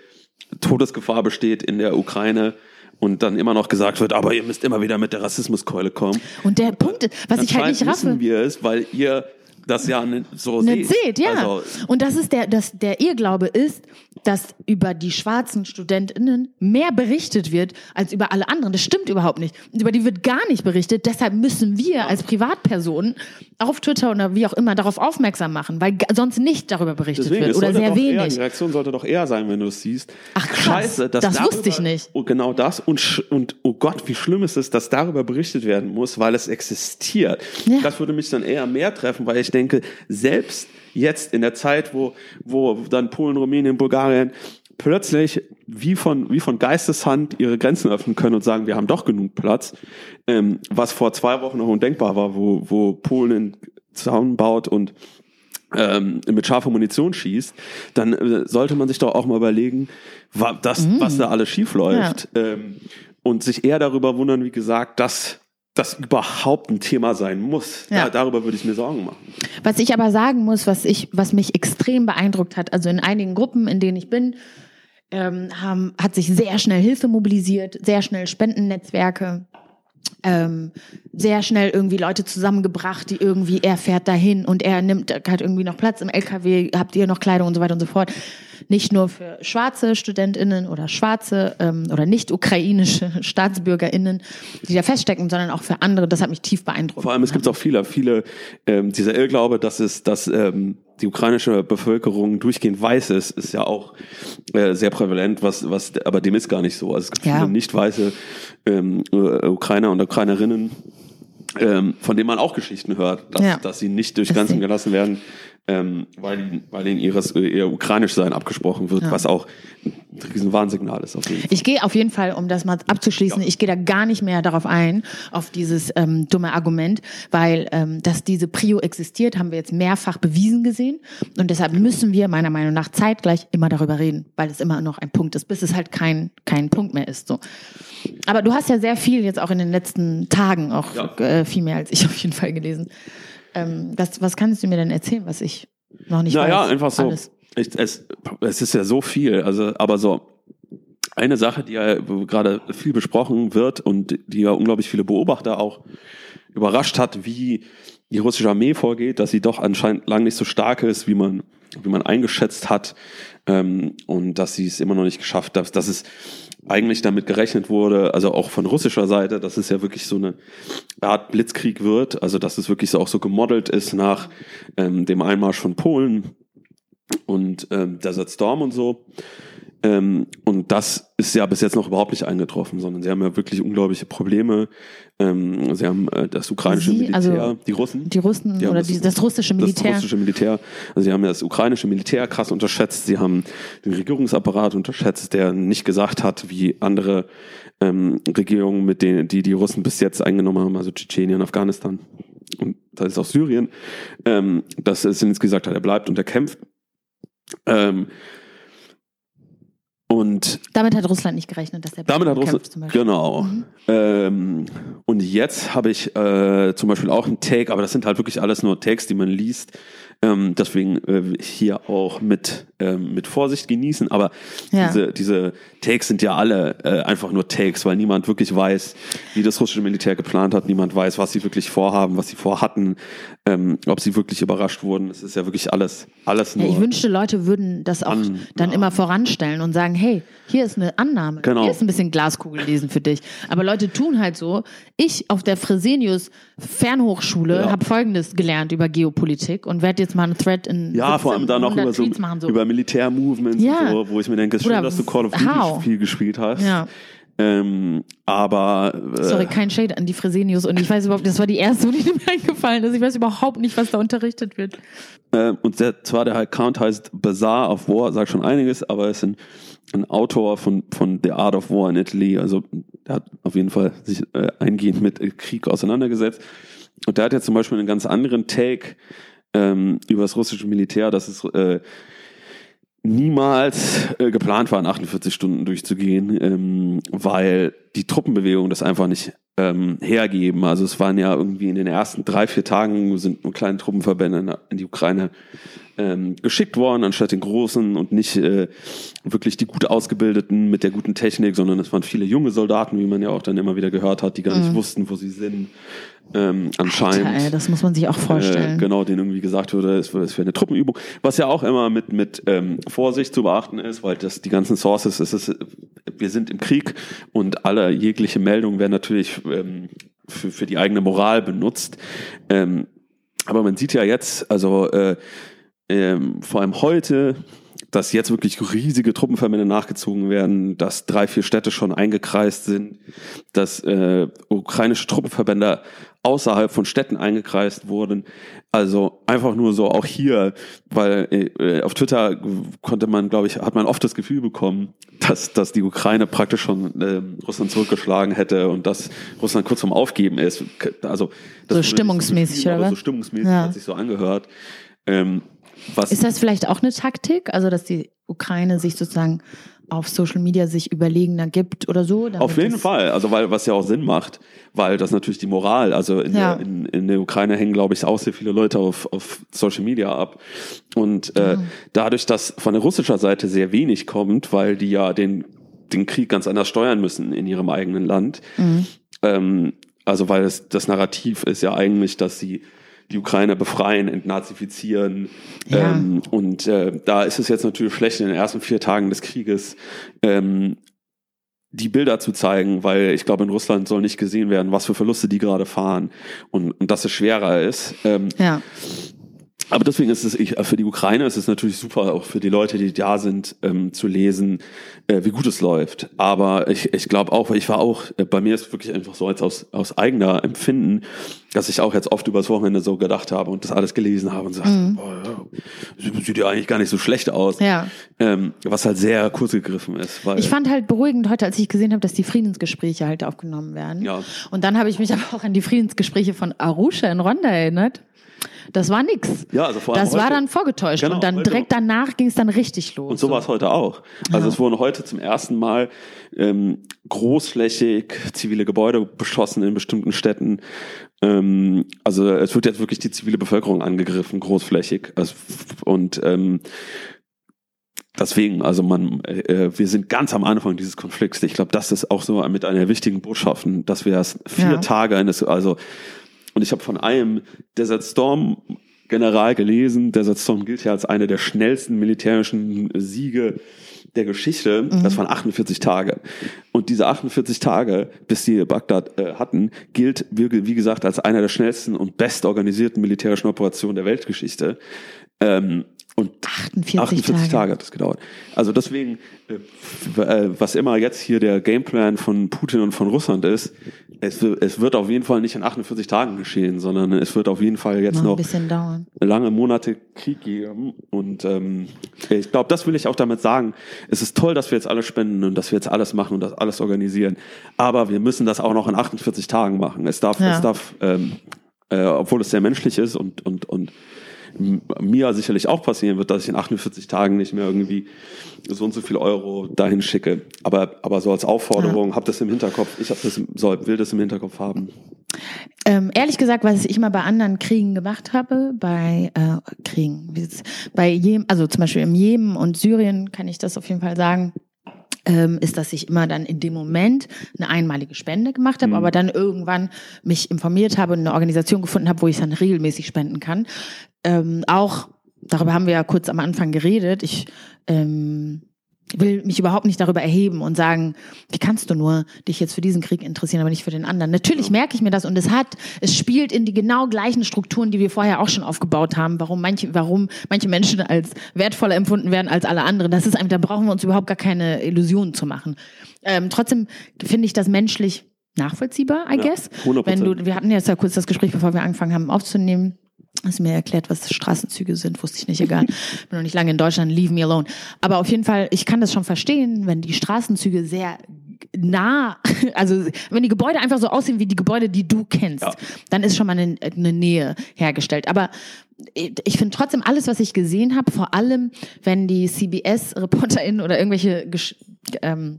Todesgefahr besteht in der Ukraine und dann immer noch gesagt wird, aber ihr müsst immer wieder mit der Rassismuskeule kommen. und der Punkt, was ich halt nicht raffe. wissen wir es, weil ihr das ja nicht so nicht seht. seht, ja. Also, und das ist der, das, der Irrglaube ist, dass über die schwarzen StudentInnen mehr berichtet wird als über alle anderen. Das stimmt überhaupt nicht. Über die wird gar nicht berichtet. Deshalb müssen wir als Privatpersonen auf Twitter oder wie auch immer darauf aufmerksam machen, weil sonst nicht darüber berichtet Deswegen, wird oder sehr doch Eher, wenig. die Reaktion sollte doch eher sein, wenn du es siehst. Ach, krass. Scheiße, Das darüber, wusste ich nicht. Und genau das und, und oh Gott, wie schlimm ist es, dass darüber berichtet werden muss, weil es existiert. Ja. Das würde mich dann eher mehr treffen, weil ich denke, selbst jetzt in der Zeit, wo, wo dann Polen, Rumänien, Bulgarien plötzlich wie von, wie von Geisteshand ihre Grenzen öffnen können und sagen, wir haben doch genug Platz, ähm, was vor zwei Wochen noch undenkbar war, wo, wo Polen einen Zaun baut und ähm, mit scharfer Munition schießt, dann äh, sollte man sich doch auch mal überlegen, wa das, was da alles schief läuft. Ähm, und sich eher darüber wundern, wie gesagt, dass das überhaupt ein Thema sein muss. Ja. Da, darüber würde ich mir Sorgen machen. Was ich aber sagen muss, was ich, was mich extrem beeindruckt hat, also in einigen Gruppen, in denen ich bin, ähm, haben, hat sich sehr schnell Hilfe mobilisiert, sehr schnell Spendennetzwerke, ähm, sehr schnell irgendwie Leute zusammengebracht, die irgendwie, er fährt dahin und er nimmt hat irgendwie noch Platz im LKW, habt ihr noch Kleidung und so weiter und so fort. Nicht nur für schwarze StudentInnen oder schwarze ähm, oder nicht ukrainische [LAUGHS] StaatsbürgerInnen, die da feststecken, sondern auch für andere. Das hat mich tief beeindruckt. Vor allem, es gibt auch viele, viele, ähm, dieser Irrglaube, dass es, dass ähm, die ukrainische Bevölkerung durchgehend weiß ist, ist ja auch äh, sehr prävalent, was, was, aber dem ist gar nicht so. Also es gibt Ja. viele nicht weiße ähm, äh, Ukrainer und Ukrainerinnen, ähm, von denen man auch Geschichten hört, dass, Ja. dass sie nicht durch Grenzen sie- gelassen werden, ähm, weil, ihnen- weil ihnen ihres, ihr ukrainisch sein abgesprochen wird, Ja. was auch ein riesen Warnsignal ist auf jeden Fall. Ich gehe auf jeden Fall, um das mal abzuschließen, Ja. ich gehe da gar nicht mehr darauf ein, auf dieses ähm, dumme Argument, weil ähm, dass diese Prio existiert, haben wir jetzt mehrfach bewiesen gesehen. Und deshalb müssen wir meiner Meinung nach zeitgleich immer darüber reden, weil es immer noch ein Punkt ist, bis es halt kein, kein Punkt mehr ist. So. Aber du hast ja sehr viel jetzt auch in den letzten Tagen, auch Ja. äh, viel mehr als ich [LAUGHS] auf jeden Fall gelesen. Ähm, das, was kannst du mir denn erzählen, was ich noch nicht weiß? Naja, einfach so. Alles. Ich, es, es ist ja so viel, also, aber so, eine Sache, die ja gerade viel besprochen wird und die ja unglaublich viele Beobachter auch überrascht hat, wie die russische Armee vorgeht, dass sie doch anscheinend lang nicht so stark ist, wie man, wie man eingeschätzt hat ähm, und dass sie es immer noch nicht geschafft hat, dass es eigentlich damit gerechnet wurde, also auch von russischer Seite, dass es ja wirklich so eine Art Blitzkrieg wird, also dass es wirklich so auch so gemodelt ist nach ähm, dem Einmarsch von Polen und ähm, Desert Storm und so. Ähm, und das ist ja bis jetzt noch überhaupt nicht eingetroffen, sondern sie haben ja wirklich unglaubliche Probleme. Ähm, sie haben äh, das ukrainische Sie, Militär, also die Russen. Die Russen Die oder das- die, das russische Militär. Das russische Militär. Also sie haben ja das ukrainische Militär krass unterschätzt. Sie haben den Regierungsapparat unterschätzt, der nicht gesagt hat, wie andere ähm, Regierungen, mit denen die die Russen bis jetzt eingenommen haben, also Tschetschenien, Afghanistan und das ist auch Syrien, ähm, dass Zelensky gesagt hat, er bleibt und er kämpft. Ähm, und Damit hat Russland nicht gerechnet, dass der damit hat kämpft Russland, zum Beispiel. genau. Mhm. Ähm, und jetzt habe ich äh, zum Beispiel auch einen Take, aber das sind halt wirklich alles nur Takes, die man liest. Ähm, deswegen äh, hier auch mit, ähm, mit Vorsicht genießen. Aber Ja. diese, diese Takes sind ja alle äh, einfach nur Takes, weil niemand wirklich weiß, wie das russische Militär geplant hat. Niemand weiß, was sie wirklich vorhaben, was sie vorhatten, ähm, ob sie wirklich überrascht wurden. Es ist ja wirklich alles, alles Ja, nur. ich wünschte, Leute würden das auch An- dann ja. immer voranstellen und sagen, hey, hier ist eine Annahme, Genau. hier ist ein bisschen Glaskugel lesen für dich. Aber Leute tun halt so. Ich auf der Fresenius Fernhochschule Ja. habe Folgendes gelernt über Geopolitik und werde jetzt mal einen Thread in Ja, vor allem dann 1700 über. So. über Militärmovements Ja. und so, wo ich mir denke, es ist schön, dass du Call of Duty viel gespielt hast. Ja. Ähm, aber äh, Sorry, kein Shade an die Fresenius und ich weiß überhaupt, das war die erste, die mir eingefallen ist. Ich weiß überhaupt nicht, was da unterrichtet wird. äh, und der, zwar der Account heißt Bazaar of War, sagt schon einiges, aber er ist ein, ein Autor von, von The Art of War in Italy, also der hat auf jeden Fall sich äh, eingehend mit äh, Krieg auseinandergesetzt. Und der hat jetzt zum Beispiel einen ganz anderen Take ähm, über das russische Militär, dass es äh, niemals äh, geplant war, in 48 Stunden durchzugehen, ähm, weil die Truppenbewegungen das einfach nicht ähm, hergeben. Also es waren ja irgendwie in den ersten drei, vier Tagen sind nur kleine Truppenverbände in- die Ukraine ähm, geschickt worden, anstatt den großen und nicht äh, wirklich die gut ausgebildeten mit der guten Technik, sondern es waren viele junge Soldaten, wie man ja auch dann immer wieder gehört hat, die gar nicht wussten, wo sie sind. Ähm, anscheinend. Alter, ey, das muss man sich auch vorstellen. Äh, genau, denen irgendwie gesagt wurde, es wäre eine Truppenübung. Was ja auch immer mit, mit ähm, Vorsicht zu beachten ist, weil das die ganzen Sources, es ist, wir sind im Krieg und alle jegliche Meldungen werden natürlich ähm, für, für die eigene Moral benutzt. Ähm, aber man sieht ja jetzt, also äh, ähm, vor allem heute, dass jetzt wirklich riesige Truppenverbände nachgezogen werden, dass drei, vier Städte schon eingekreist sind, dass äh, ukrainische Truppenverbände außerhalb von Städten eingekreist wurden. Also einfach nur so auch hier, weil äh, auf Twitter konnte man, glaube ich, hat man oft das Gefühl bekommen, dass, dass die Ukraine praktisch schon ähm, Russland zurückgeschlagen hätte und dass Russland kurz vorm Aufgeben ist. Also das So stimmungsmäßig, beschrieben, oder aber was? So stimmungsmäßig Ja. hat sich so angehört. Ähm, was Ist das vielleicht auch eine Taktik? Also, dass die Ukraine sich sozusagen auf Social Media sich überlegener gibt oder so? Auf jeden Fall, also weil was ja auch Sinn macht, weil das natürlich die Moral, also in, Ja. der, in, in der Ukraine hängen, glaube ich, auch sehr viele Leute auf, auf Social Media ab. Und äh, dadurch, dass von der russischer Seite sehr wenig kommt, weil die ja den, den Krieg ganz anders steuern müssen in ihrem eigenen Land, Mhm. ähm, also weil es, das Narrativ ist ja eigentlich, dass sie die Ukraine befreien, entnazifizieren. Ja. Ähm, und äh, da ist es jetzt natürlich schlecht in den ersten vier Tagen des Krieges. Ähm, die Bilder zu zeigen, weil ich glaube, in Russland soll nicht gesehen werden, was für Verluste die gerade fahren und, und dass es schwerer ist. Ähm, Ja. Aber deswegen ist es ich, für die Ukraine ist es natürlich super, auch für die Leute, die da sind, ähm, zu lesen, äh, wie gut es läuft. Aber ich, ich glaube auch, weil ich war auch, äh, bei mir ist wirklich einfach so als aus, aus eigener Empfinden, dass ich auch jetzt oft übers Wochenende so gedacht habe und das alles gelesen habe und sagte, boah, ja, sieht- ja eigentlich gar nicht so schlecht aus. Ja. Ähm, was halt sehr kurz gegriffen ist. Weil, Ich fand halt beruhigend heute, als ich gesehen habe, dass die Friedensgespräche halt aufgenommen werden. Ja. Und dann habe ich mich aber auch an die Friedensgespräche von Arusha in Rwanda erinnert. Das war nix. Ja, also vor allem Das war heute- dann vorgetäuscht. Genau, und dann direkt danach ging es dann richtig los. Und so war es heute auch. Also es wurden heute zum ersten Mal ähm, großflächig zivile Gebäude beschossen in bestimmten Städten. Ähm, also es wird jetzt wirklich die zivile Bevölkerung angegriffen, großflächig. Also, und ähm, deswegen, also man, äh, wir sind ganz am Anfang dieses Konflikts. Ich glaube, das ist auch so mit einer wichtigen Botschaften, dass wir erst vier Ja. Tage eines, also und ich habe von einem Desert Storm General gelesen. Desert Storm gilt ja als eine der schnellsten militärischen Siege der Geschichte. Das waren 48 Tage. Und diese 48 Tage, bis die Bagdad äh, hatten, gilt, wie, wie gesagt, als einer der schnellsten und bestorganisierten militärischen Operationen der Weltgeschichte. Ähm, und 48, 48 Tage. Tage. hat es gedauert. Also deswegen, äh, äh, was immer jetzt hier der Gameplan von Putin und von Russland ist, es, es wird auf jeden Fall nicht in 48 Tagen geschehen, sondern es wird auf jeden Fall jetzt Noch noch lange Monate Krieg geben. Und ähm, ich glaube, das will ich auch damit sagen. Es ist toll, dass wir jetzt alles spenden und dass wir jetzt alles machen und das alles organisieren. Aber wir müssen das auch noch in 48 Tagen machen. Es darf, Ja. es darf, ähm, äh, obwohl es sehr menschlich ist und und und mir sicherlich auch passieren wird, dass ich in 48 Tagen nicht mehr irgendwie so und so viel Euro dahin schicke. Aber, aber so als Aufforderung, hab das im Hinterkopf. Ich hab das, soll, will das im Hinterkopf haben. Ähm, ehrlich gesagt, was ich mal bei anderen Kriegen gemacht habe, bei äh, Kriegen, bei Jemen, also zum Beispiel im Jemen und Syrien kann ich das auf jeden Fall sagen, ähm, ist, dass ich immer dann in dem Moment eine einmalige Spende gemacht habe, aber dann irgendwann mich informiert habe und eine Organisation gefunden habe, wo ich dann regelmäßig spenden kann. Ähm, auch darüber haben wir ja kurz am Anfang geredet. Ich ähm, will mich überhaupt nicht darüber erheben und sagen, wie kannst du nur dich jetzt für diesen Krieg interessieren, aber nicht für den anderen. Natürlich merke ich mir das und es hat, es spielt in die genau gleichen Strukturen, die wir vorher auch schon aufgebaut haben, warum manche, warum manche Menschen als wertvoller empfunden werden als alle anderen. Das ist einfach, da brauchen wir uns überhaupt gar keine Illusionen zu machen. Ähm, trotzdem finde ich das menschlich nachvollziehbar, I Ja, guess. 100%. Wenn du, wir hatten jetzt ja kurz das Gespräch, bevor wir angefangen haben aufzunehmen. Hast mir erklärt, was Straßenzüge sind, wusste ich nicht, egal. [LAUGHS] Bin noch nicht lange in Deutschland, leave me alone. Aber auf jeden Fall, ich kann das schon verstehen, wenn die Straßenzüge sehr nah, [LAUGHS] also wenn die Gebäude einfach so aussehen wie die Gebäude, die du kennst, Ja. dann ist schon mal eine, eine Nähe hergestellt. Aber ich finde trotzdem alles, was ich gesehen habe, vor allem wenn die CBS-ReporterInnen oder irgendwelche Gesch ähm,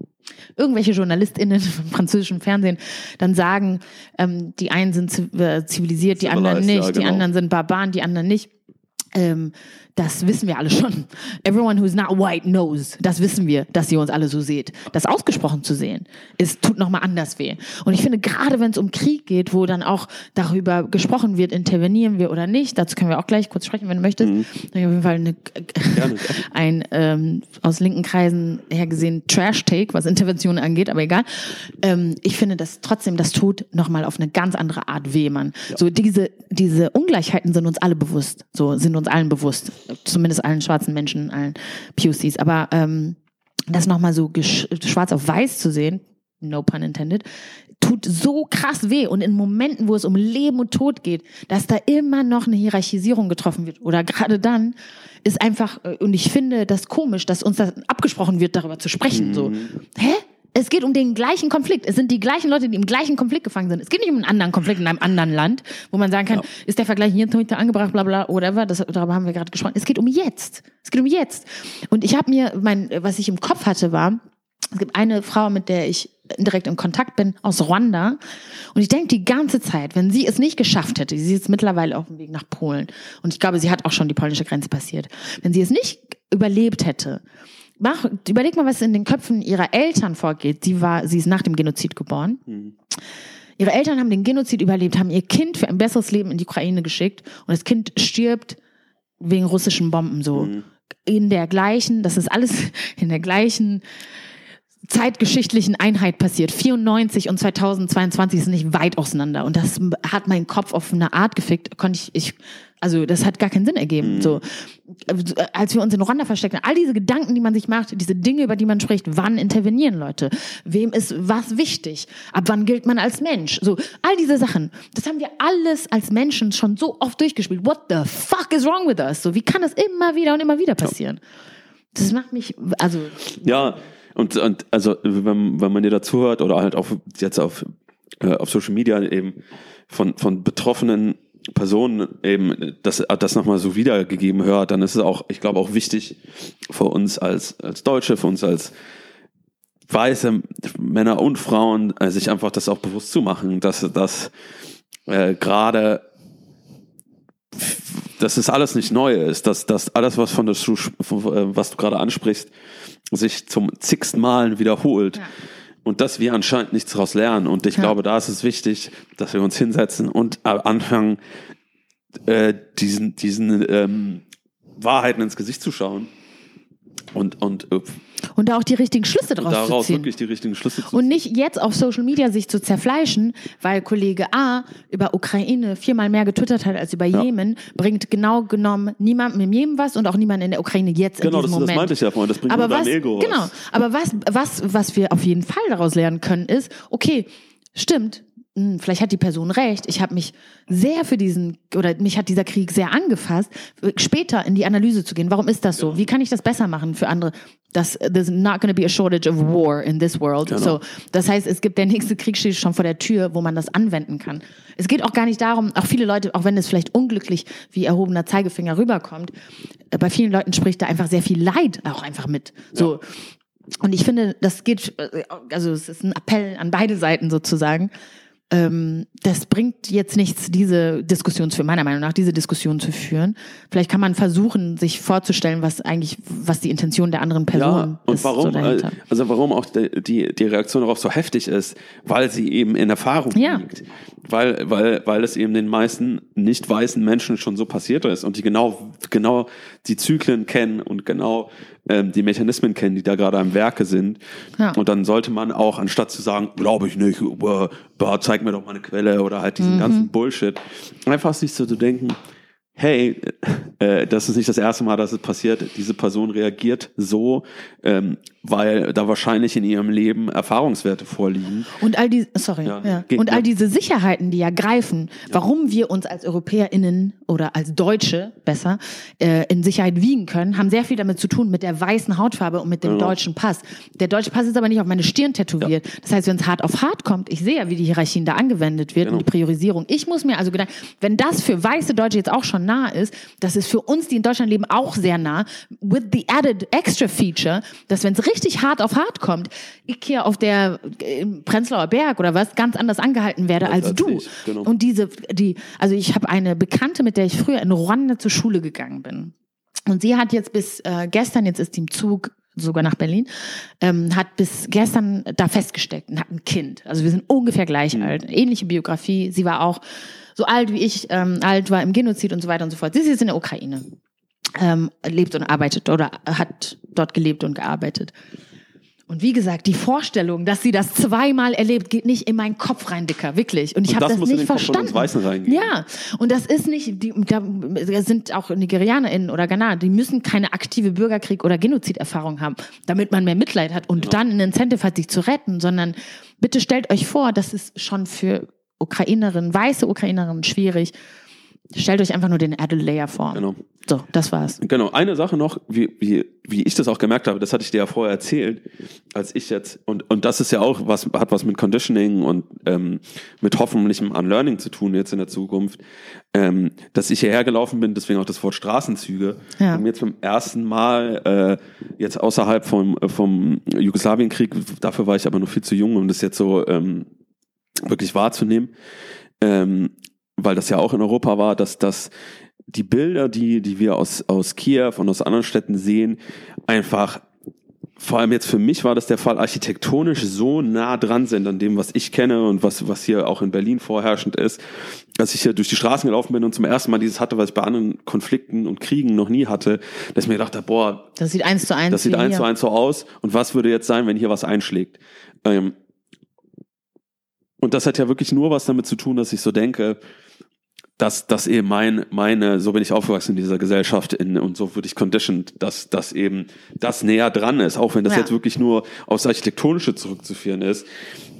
irgendwelche JournalistInnen vom französischen Fernsehen dann sagen, ähm, die einen sind äh, zivilisiert, die anderen nicht, ja, die genau. anderen sind Barbaren, die anderen nicht. Ähm, das wissen wir alle schon. Everyone who's not white knows. Das wissen wir, dass ihr uns alle so seht. Das ausgesprochen zu sehen, ist, tut nochmal anders weh. Und ich finde, gerade wenn es um Krieg geht, wo dann auch darüber gesprochen wird, intervenieren wir oder nicht, dazu können wir auch gleich kurz sprechen, wenn du möchtest. Mhm. Ich auf jeden Fall eine, [LAUGHS] ein ähm, aus linken Kreisen hergesehen Trash-Take, was Interventionen angeht, aber egal. Ähm, ich finde das trotzdem, das tut nochmal auf eine ganz andere Art weh, Mann. So diese, diese Ungleichheiten sind uns alle bewusst. So sind uns allen bewusst. Zumindest allen schwarzen Menschen, allen POCs. Aber ähm, das nochmal so schwarz auf weiß zu sehen, no pun intended, tut so krass weh. Und in Momenten, wo es um Leben und Tod geht, dass da immer noch eine Hierarchisierung getroffen wird oder gerade dann, ist einfach, äh, und ich finde das komisch, dass uns das abgesprochen wird, darüber zu sprechen. So, hä? Es geht um den gleichen Konflikt. Es sind die gleichen Leute, die im gleichen Konflikt gefangen sind. Es geht nicht um einen anderen Konflikt in einem anderen Land, wo man sagen kann, Ja. ist der Vergleich hier heute angebracht, bla bla, whatever. Das, darüber haben wir gerade gesprochen. Es geht um jetzt. Es geht um jetzt. Und ich habe mir, mein, was ich im Kopf hatte, war, es gibt eine Frau, mit der ich direkt in Kontakt bin, aus Ruanda. Und ich denke die ganze Zeit, wenn sie es nicht geschafft hätte, sie ist mittlerweile auf dem Weg nach Polen. Und ich glaube, sie hat auch schon die polnische Grenze passiert. Wenn sie es nicht überlebt hätte, mach, überleg mal, was in den Köpfen ihrer Eltern vorgeht. Sie war, sie ist nach dem Genozid geboren. Ihre Eltern haben den Genozid überlebt, haben ihr Kind für ein besseres Leben in die Ukraine geschickt und das Kind stirbt wegen russischen Bomben so. In der gleichen, das ist alles [LAUGHS] in der gleichen zeitgeschichtlichen Einheit passiert. 94 und 2022 sind nicht weit auseinander. Und das hat meinen Kopf auf eine Art gefickt. Konnte ich, ich, also das hat gar keinen Sinn ergeben. So, als wir uns in Ruanda verstecken, all diese Gedanken, die man sich macht, diese Dinge, über die man spricht, wann intervenieren Leute? Wem ist was wichtig? Ab wann gilt man als Mensch? So, all diese Sachen. Das haben wir alles als Menschen schon so oft durchgespielt. What the fuck is wrong with us? So, wie kann das immer wieder und immer wieder passieren? Das macht mich, also, Ja, und, und also wenn, wenn man dir dazu hört oder halt auch jetzt auf, äh, auf Social Media eben von, von betroffenen Personen eben das, das nochmal so wiedergegeben hört, dann ist es auch, ich glaube, auch wichtig für uns als, als Deutsche, für uns als weiße Männer und Frauen, äh, sich einfach das auch bewusst zu machen, dass, dass äh, gerade das ist alles nicht neu ist, dass, dass alles, was von der Schu was du gerade ansprichst, sich zum zigsten Malen wiederholt. Ja. Und dass wir anscheinend nichts daraus lernen. Und ich ja. glaube, da ist es wichtig, dass wir uns hinsetzen und anfangen, äh, diesen, diesen ähm, Wahrheiten ins Gesicht zu schauen und, und, äh, und da auch die richtigen Schlüsse draus daraus zu ziehen. wirklich die richtigen Schlüsse zu Und nicht jetzt auf Social Media sich zu zerfleischen, weil Kollege A über Ukraine viermal mehr getwittert hat als über ja. Jemen, bringt genau genommen niemandem im Jemen was und auch niemand in der Ukraine jetzt genau, in diesem das, Moment. Genau, das meinte ich ja vorhin, das bringt aber was, Ego Genau, aber was, was, was wir auf jeden Fall daraus lernen können ist, okay, stimmt, hm, vielleicht hat die Person recht, ich habe mich sehr für diesen, oder mich hat dieser Krieg sehr angefasst, später in die Analyse zu gehen. Warum ist das so? Wie kann ich das besser machen für andere? Das, there's not going to be a shortage of war in this world. Genau. So, das heißt, es gibt der nächste Krieg steht schon vor der Tür, wo man das anwenden kann. Es geht auch gar nicht darum, auch viele Leute, auch wenn es vielleicht unglücklich wie erhobener Zeigefinger rüberkommt, äh, bei vielen Leuten spricht da einfach sehr viel Leid auch einfach mit. So. Ja. Und ich finde, das geht, äh, also es ist ein Appell an beide Seiten sozusagen ähm, das bringt jetzt nichts, diese Diskussion zu, meiner Meinung nach, diese Diskussion zu führen. Vielleicht kann man versuchen, sich vorzustellen, was eigentlich, was die Intention der anderen Person ja, und ist. Warum, so also warum auch die, die Reaktion darauf so heftig ist, weil sie eben in Erfahrung ja. liegt. Weil, weil, weil es eben den meisten nicht weißen Menschen schon so passiert ist und die genau, genau die Zyklen kennen und genau ähm, die Mechanismen kennen, die da gerade am Werke sind. Ja. Und dann sollte man auch, anstatt zu sagen, glaube ich nicht, äh, zeig mir doch mal eine Quelle oder halt diesen mhm. ganzen Bullshit, einfach sich so zu denken, hey, äh, das ist nicht das erste Mal, dass es passiert. Diese Person reagiert so, ähm, weil da wahrscheinlich in ihrem Leben Erfahrungswerte vorliegen. Und all die, sorry, ja, ja. und all diese Sicherheiten, die ja greifen, ja. warum wir uns als EuropäerInnen oder als Deutsche besser äh, in Sicherheit wiegen können, haben sehr viel damit zu tun mit der weißen Hautfarbe und mit dem deutschen Pass. Der deutsche Pass ist aber nicht auf meine Stirn tätowiert. Das heißt, wenn es hart auf hart kommt, ich sehe ja, wie die Hierarchien da angewendet wird genau. und die Priorisierung. Ich muss mir also gedacht, wenn das für weiße Deutsche jetzt auch schon nah ist, das ist für uns, die in Deutschland leben, auch sehr nah, with the added extra feature, dass wenn es richtig hart auf hart kommt, ich hier auf der im Prenzlauer Berg oder was ganz anders angehalten werde als, als du. Ich, genau. Und diese, die, also ich habe eine Bekannte, mit der ich früher in Ruanda zur Schule gegangen bin. Und sie hat jetzt bis äh, gestern, jetzt ist die im Zug sogar nach Berlin, ähm, hat bis gestern da festgesteckt und hat ein Kind. Also wir sind ungefähr gleich mhm. alt. Ähnliche Biografie. Sie war auch so alt wie ich ähm, alt war im Genozid und so weiter und so fort. Sie ist jetzt in der Ukraine ähm, lebt und arbeitet oder hat dort gelebt und gearbeitet. Und wie gesagt, die Vorstellung, dass sie das zweimal erlebt, geht nicht in meinen Kopf rein, Dicker, wirklich. Und ich habe das, das nicht verstanden. Ja, und das ist nicht, die, da sind auch NigerianerInnen oder Ghana, die müssen keine aktive Bürgerkrieg oder Genoziderfahrung haben, damit man mehr Mitleid hat und ja. dann ein Incentive hat, sich zu retten, sondern bitte stellt euch vor, das ist schon für Ukrainerinnen, weiße Ukrainerinnen schwierig, Stellt euch einfach nur den Added Layer vor. Genau. So, das war's. Genau. Eine Sache noch, wie, wie, wie ich das auch gemerkt habe, das hatte ich dir ja vorher erzählt, als ich jetzt, und, und das ist ja auch was, hat was mit Conditioning und ähm, mit hoffentlichem Unlearning zu tun jetzt in der Zukunft, ähm, dass ich hierher gelaufen bin, deswegen auch das Wort Straßenzüge, ja. um jetzt zum ersten Mal äh, jetzt außerhalb vom, vom Jugoslawienkrieg, dafür war ich aber noch viel zu jung, um das jetzt so ähm, wirklich wahrzunehmen. Ähm, weil das ja auch in Europa war, dass das die Bilder, die, die wir aus, aus Kiew und aus anderen Städten sehen, einfach vor allem jetzt für mich war das der Fall, architektonisch so nah dran sind an dem, was ich kenne und was, was hier auch in Berlin vorherrschend ist, dass ich hier durch die Straßen gelaufen bin und zum ersten Mal dieses hatte, was ich bei anderen Konflikten und Kriegen noch nie hatte, dass ich mir gedacht habe, boah, das sieht eins zu eins, das sieht eins zu eins so aus und was würde jetzt sein, wenn hier was einschlägt? Ähm, und das hat ja wirklich nur was damit zu tun, dass ich so denke, dass das eben mein, meine, so bin ich aufgewachsen in dieser Gesellschaft in, und so würde ich conditioned, dass das eben das näher dran ist, auch wenn das ja. jetzt wirklich nur aufs Architektonische zurückzuführen ist.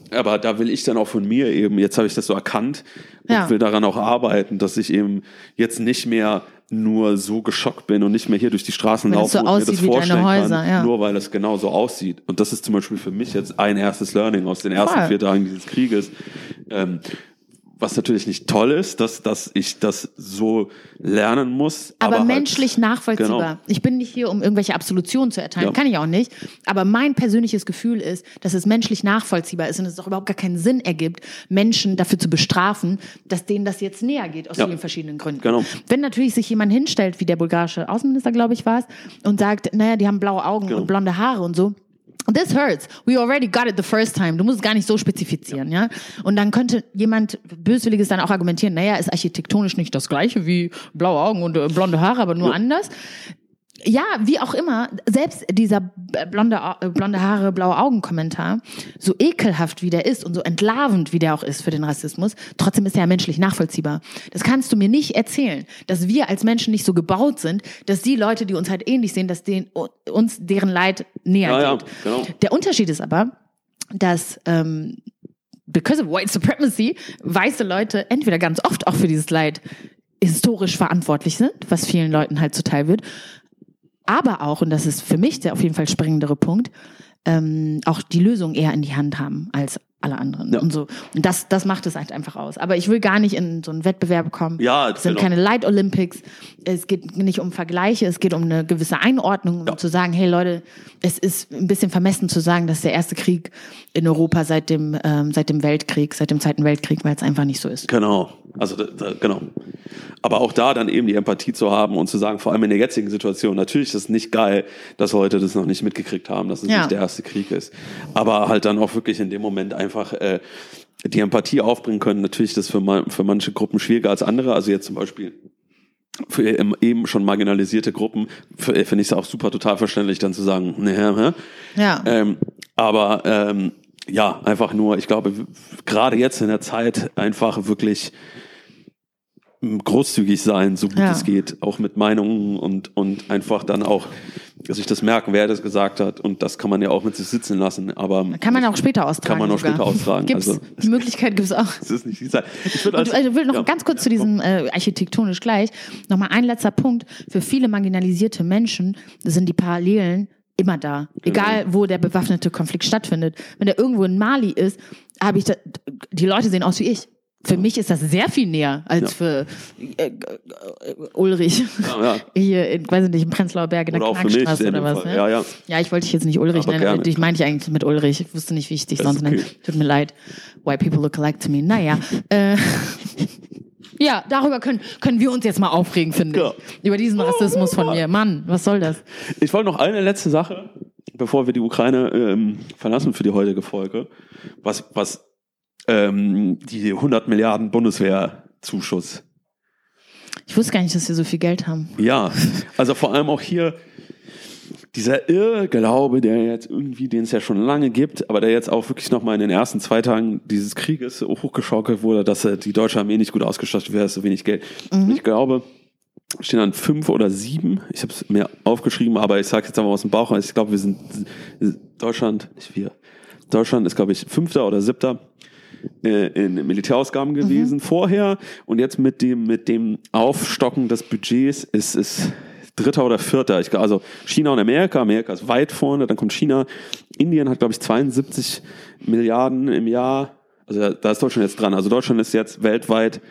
Aber da will ich dann auch von mir eben, jetzt habe ich das so erkannt und ja. will daran auch arbeiten, dass ich eben jetzt nicht mehr nur so geschockt bin und nicht mehr hier durch die Straßen laufe so und mir das vorstellen Häuser, kann, ja. nur weil es genau so aussieht. Und das ist zum Beispiel für mich jetzt ein erstes Learning aus den ersten Voll. vier Tagen dieses Krieges. Ähm, was natürlich nicht toll ist, dass, dass ich das so lernen muss. Aber, halt- menschlich nachvollziehbar. Genau. Ich bin nicht hier, um irgendwelche Absolutionen zu erteilen, Ja. kann ich auch nicht. Aber mein persönliches Gefühl ist, dass es menschlich nachvollziehbar ist und es auch überhaupt gar keinen Sinn ergibt, Menschen dafür zu bestrafen, dass denen das jetzt näher geht, aus Ja. vielen verschiedenen Gründen. Genau. Wenn natürlich sich jemand hinstellt, wie der bulgarische Außenminister, glaube ich, war es, und sagt, naja, die haben blaue Augen Genau. und blonde Haare und so. This hurts. We already got it the first time. Du musst es gar nicht so spezifizieren, ja. Und dann könnte jemand Böswilliges dann auch argumentieren, naja, ist architektonisch nicht das gleiche wie blaue Augen und äh, blonde Haare, aber nur anders. Ja, wie auch immer, selbst dieser blonde, äh, blonde Haare, blaue Augen Kommentar, so ekelhaft wie der ist und so entlarvend wie der auch ist für den Rassismus, trotzdem ist er ja menschlich nachvollziehbar. Das kannst du mir nicht erzählen, dass wir als Menschen nicht so gebaut sind, dass die Leute, die uns halt ähnlich sehen, dass denen, uns deren Leid näher Ja, ja, genau. Der Unterschied ist aber, dass ähm, because of white supremacy weiße Leute entweder ganz oft auch für dieses Leid historisch verantwortlich sind, was vielen Leuten halt zuteil wird, aber auch, und das ist für mich der auf jeden Fall springendere Punkt, ähm, auch die Lösung eher in die Hand haben als alle anderen. Ja. Und so. Und das, das macht es halt einfach aus. Aber ich will gar nicht in so einen Wettbewerb kommen. Ja, es sind genau. keine Light Olympics. Es geht nicht um Vergleiche, es geht um eine gewisse Einordnung, um Ja. zu sagen, hey Leute, es ist ein bisschen vermessen zu sagen, dass der erste Krieg in Europa seit dem, ähm, seit dem Weltkrieg, seit dem Zweiten Weltkrieg, weil es einfach nicht so ist. Genau. Also da, da, genau. Aber auch da dann eben die Empathie zu haben und zu sagen, vor allem in der jetzigen Situation, natürlich ist es nicht geil, dass Leute das noch nicht mitgekriegt haben, dass es Ja. nicht der erste Krieg ist. Aber halt dann auch wirklich in dem Moment einfach äh, die Empathie aufbringen können. Natürlich ist das für, man, für manche Gruppen schwieriger als andere. Also jetzt zum Beispiel für eben schon marginalisierte Gruppen für- finde ich es auch super total verständlich, dann zu sagen, ne? Ja. Ähm, aber ähm, ja, einfach nur, ich glaube, gerade jetzt in der Zeit einfach wirklich großzügig sein, so gut Ja. es geht, auch mit Meinungen und, und einfach dann auch sich das merken, wer das gesagt hat. Und das kann man ja auch mit sich sitzen lassen. Aber Kann man auch später austragen. Kann man auch sogar. später austragen, Gibt's, also- die Möglichkeit gibt es auch. [LAUGHS] es ist nicht die Zeit. Ich würd Und als- also, ich will noch ja. ganz kurz zu diesem äh, architektonisch gleich. Nochmal ein letzter Punkt. Für viele marginalisierte Menschen sind die Parallelen immer da. Egal, wo der bewaffnete Konflikt stattfindet. Wenn der irgendwo in Mali ist, habe ich da, die Leute sehen aus wie ich. Für mich ist das sehr viel näher als für äh, äh, Ulrich. Ja, ja. [LAUGHS] Hier, in, weiß ich nicht, im Prenzlauer Berg in der Oder Knackstraße oder was. Ne? Ja, ja. Ja, ich wollte dich jetzt nicht Ulrich Aber nennen. gerne. Ich meinte ich eigentlich mit Ulrich. Ich wusste nicht, wie ich dich Das sonst okay. nenne. Tut mir leid. White people look alike to me. Naja. Äh, [LAUGHS] ja, darüber können, können wir uns jetzt mal aufregen, finde Ja. ich. Über diesen Rassismus von mir. Mann, was soll das? Ich wollte noch eine letzte Sache, bevor wir die Ukraine ähm, verlassen für die heutige Folge, was, was ähm, die 100 Milliarden Bundeswehrzuschuss. Ich wusste gar nicht, dass wir so viel Geld haben. Ja, also vor allem auch hier dieser Irrglaube, der jetzt irgendwie, den es ja schon lange gibt, aber der jetzt auch wirklich nochmal in den ersten zwei Tagen dieses Krieges hochgeschaukelt wurde, dass äh, die deutsche Armee nicht gut ausgestattet wäre, so wenig Geld. Und ich glaube, stehen dann fünf oder sieben. Ich habe es mir aufgeschrieben, aber ich sage jetzt einfach aus dem Bauch. Ich glaube, wir sind Deutschland, nicht wir. Deutschland ist, glaube ich, fünfter oder siebter äh, in Militärausgaben gewesen vorher. Und jetzt mit dem, mit dem Aufstocken des Budgets ist es dritter oder vierter. Ich, also China und Amerika. Amerika ist weit vorne, dann kommt China. Indien hat, glaube ich, 72 Milliarden im Jahr. Also da ist Deutschland jetzt dran. Also Deutschland ist jetzt weltweit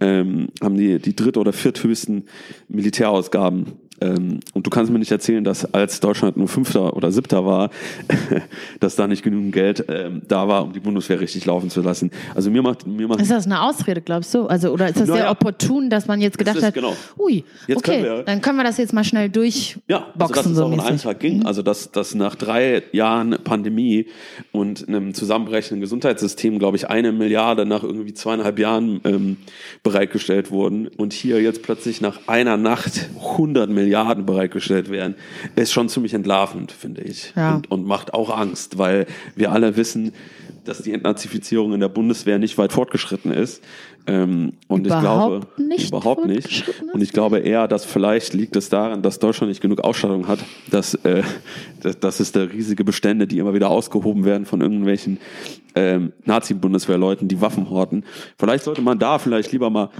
ähm, haben die die dritt- oder vierthöchsten Militärausgaben. Ähm, und du kannst mir nicht erzählen, dass als Deutschland nur Fünfter oder Siebter war, [LAUGHS] dass da nicht genügend Geld ähm, da war, um die Bundeswehr richtig laufen zu lassen. Also mir macht mir macht Ist das eine Ausrede, glaubst du? Also, oder ist das Naja. sehr opportun, dass man jetzt gedacht ist hat, genau. ui, Jetzt okay, können wir- dann können wir das jetzt mal schnell durchboxen, Ja, also dass es so auch in einem mäßig. Tag ging. Also dass, dass nach drei Jahren Pandemie und einem zusammenbrechenden Gesundheitssystem, glaube ich, eine Milliarde nach irgendwie zweieinhalb Jahren ähm, bereitgestellt wurden und hier jetzt plötzlich nach einer Nacht 100 Milliarden bereitgestellt werden, ist schon ziemlich entlarvend, finde ich. Ja. Und, und macht auch Angst, weil wir alle wissen, dass die Entnazifizierung in der Bundeswehr nicht weit fortgeschritten ist. Ähm, und ich glaube, Überhaupt nicht überhaupt nicht. Und ich glaube eher, dass vielleicht liegt es daran, dass Deutschland nicht genug Ausstattung hat, dass, äh, dass, dass es da riesige Bestände, die immer wieder ausgehoben werden von irgendwelchen ähm, Nazi-Bundeswehrleuten, die Waffen horten. Vielleicht sollte man da vielleicht lieber mal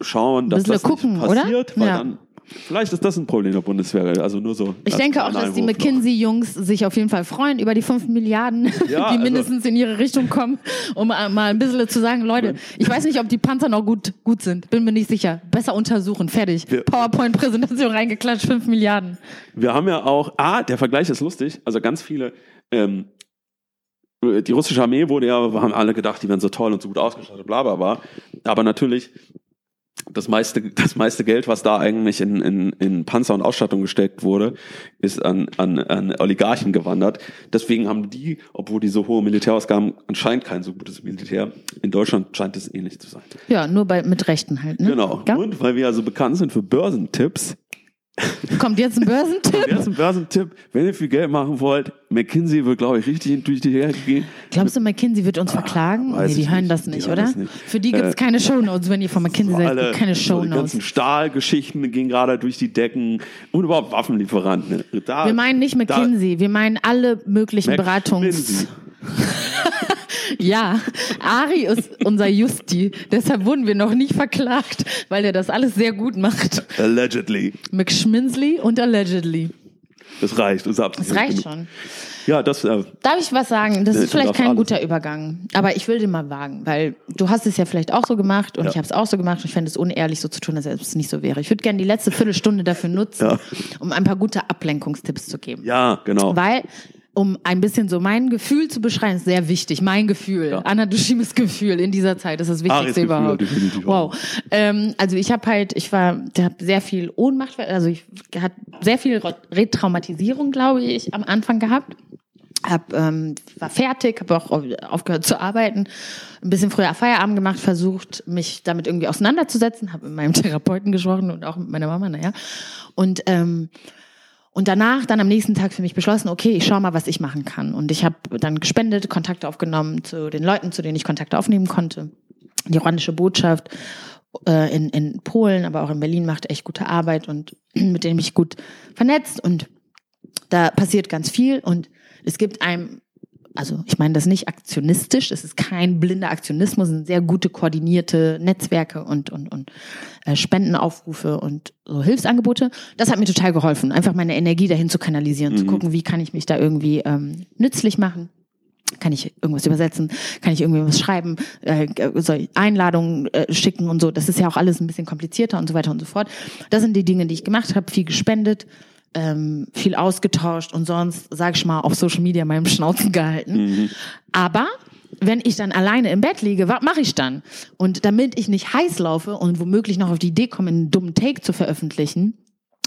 schauen, dass das gucken, nicht oder? passiert, weil Ja. dann Vielleicht ist das ein Problem der Bundeswehr. Also nur so. Ich denke auch, dass die. McKinsey-Jungs sich auf jeden Fall freuen über die 5 Milliarden, [LAUGHS] Ja, die also- mindestens in ihre Richtung kommen, um mal ein bisschen zu sagen, Leute, ich weiß nicht, ob die Panzer noch gut, gut sind. Bin mir nicht sicher. Besser untersuchen. Fertig. PowerPoint-Präsentation reingeklatscht, 5 Milliarden. Wir haben ja auch, ah, der Vergleich ist lustig. Also ganz viele, ähm, die russische Armee wurde ja, wir haben alle gedacht, die wären so toll und so gut ausgestattet, bla bla bla. Aber natürlich, das meiste, das meiste Geld, was da eigentlich in, in, in Panzer und Ausstattung gesteckt wurde, ist an, an, an Oligarchen gewandert. Deswegen haben die, obwohl die so hohe Militärausgaben, anscheinend kein so gutes Militär. In Deutschland scheint es ähnlich zu sein. Ja, nur bei, mit Rechten halt. Ne? Genau. Ja? Und weil wir also bekannt sind für Börsentipps, Kommt jetzt ein Börsentipp? Jetzt ein Börsentipp. Wenn ihr viel Geld machen wollt, McKinsey wird, glaube ich, richtig durch die Herde gehen. Glaubst du, McKinsey wird uns verklagen? weiß Nee, die hören nicht. das Die nicht, hören oder? nicht. Für die gibt's Äh, keine Shownotes, wenn ihr von McKinsey seid. Alle, gibt keine so die ganzen Shownotes. Stahlgeschichten gehen gerade durch die Decken und überhaupt Waffenlieferanten. Da, Wir meinen nicht McKinsey, wir meinen alle möglichen Mac- Beratungs... [LAUGHS] Ja, Ari ist unser Justi. Deshalb wurden wir noch nicht verklagt, weil er das alles sehr gut macht. Allegedly. McSchminsley und Allegedly. Das reicht. Das, Das reicht schon. Ja, das, äh, Darf ich was sagen? Das ist vielleicht kein alles. guter Übergang. Aber ich will den mal wagen, weil du hast es ja vielleicht auch so gemacht und Ja. ich habe es auch so gemacht und ich fände es unehrlich, so zu tun, als ob es nicht so wäre. Ich würde gerne die letzte Viertelstunde dafür nutzen, Ja. um ein paar gute Ablenkungstipps zu geben. ja, genau. Weil, um ein bisschen so mein Gefühl zu beschreiben, ist sehr wichtig. Mein Gefühl, Ja. Anna Dushimes Gefühl in dieser Zeit ist das Wichtigste Gefühl, überhaupt. auch. Wow. Ähm, also ich habe halt, ich war, der hat sehr viel Ohnmacht, also ich hatte sehr viel Retraumatisierung, glaube ich, am Anfang gehabt. Hab, ähm, war fertig, habe auch aufgehört zu arbeiten, ein bisschen früher Feierabend gemacht, versucht, mich damit irgendwie auseinanderzusetzen, habe mit meinem [LAUGHS] Therapeuten gesprochen und auch mit meiner Mama, naja. Und ähm, und danach dann am nächsten Tag für mich beschlossen, okay, ich schaue mal, was ich machen kann. Und ich habe dann gespendet, Kontakte aufgenommen zu den Leuten, zu denen ich Kontakte aufnehmen konnte. Die iranische Botschaft äh, in, in Polen, aber auch in Berlin macht echt gute Arbeit und [CLEARS THROAT] mit denen mich gut vernetzt. Und da passiert ganz viel. Und es gibt einem, also ich meine das nicht aktionistisch, es ist kein blinder Aktionismus, es sind sehr gute koordinierte Netzwerke und, und, und äh, Spendenaufrufe und so Hilfsangebote. Das hat mir total geholfen, einfach meine Energie dahin zu kanalisieren, zu gucken, wie kann ich mich da irgendwie ähm, nützlich machen. Kann ich irgendwas übersetzen? Kann ich irgendwie was schreiben? Äh, soll ich Einladungen äh, schicken und so? Das ist ja auch alles ein bisschen komplizierter und so weiter und so fort. Das sind die Dinge, die ich gemacht habe. Viel gespendet, ähm, viel ausgetauscht und sonst, sag ich mal, auf Social Media meinem Schnauzen gehalten. Aber wenn ich dann alleine im Bett liege, was mache ich dann? Und damit ich nicht heiß laufe und womöglich noch auf die Idee komme, einen dummen Take zu veröffentlichen,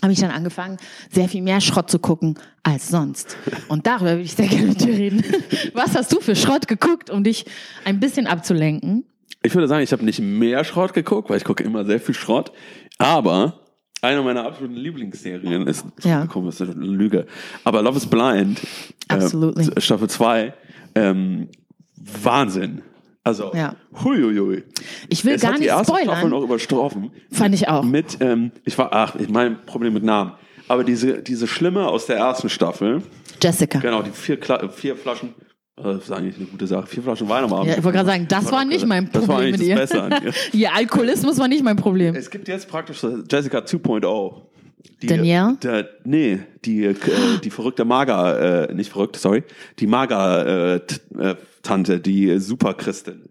habe ich dann angefangen, sehr viel mehr Schrott zu gucken als sonst. Und darüber würde ich sehr gerne mit dir reden. [LAUGHS] Was hast du für Schrott geguckt, um dich ein bisschen abzulenken? Ich würde sagen, ich habe nicht mehr Schrott geguckt, weil ich gucke immer sehr viel Schrott. Aber eine meiner absoluten Lieblingsserien ist, Ja. komm, das ist eine Lüge. Aber Love is Blind, äh, Staffel 2, ähm, Wahnsinn. Also, Ja. huiuiui. Ich will Es gar hat die nicht erste Staffel noch überstroffen. Fand ich auch. Mit, ähm, ich war, ach, ich mein Problem mit Namen. Aber diese, diese Schlimme aus der ersten Staffel, Jessica. genau, die vier, Kla vier Flaschen, das ist eigentlich eine gute Sache, vier Flaschen Wein am Abend. Ja, ich wollte gerade sagen, das war nicht mein Das war Problem eigentlich mit das ihr. Beste [LAUGHS] ihr. Alkoholismus war nicht mein Problem. Es gibt jetzt praktisch Jessica 2.0. Die, Danielle? Der, nee, die, äh, die verrückte Mager, äh, nicht verrückt, sorry, die Mager-Tante, die Superchristin.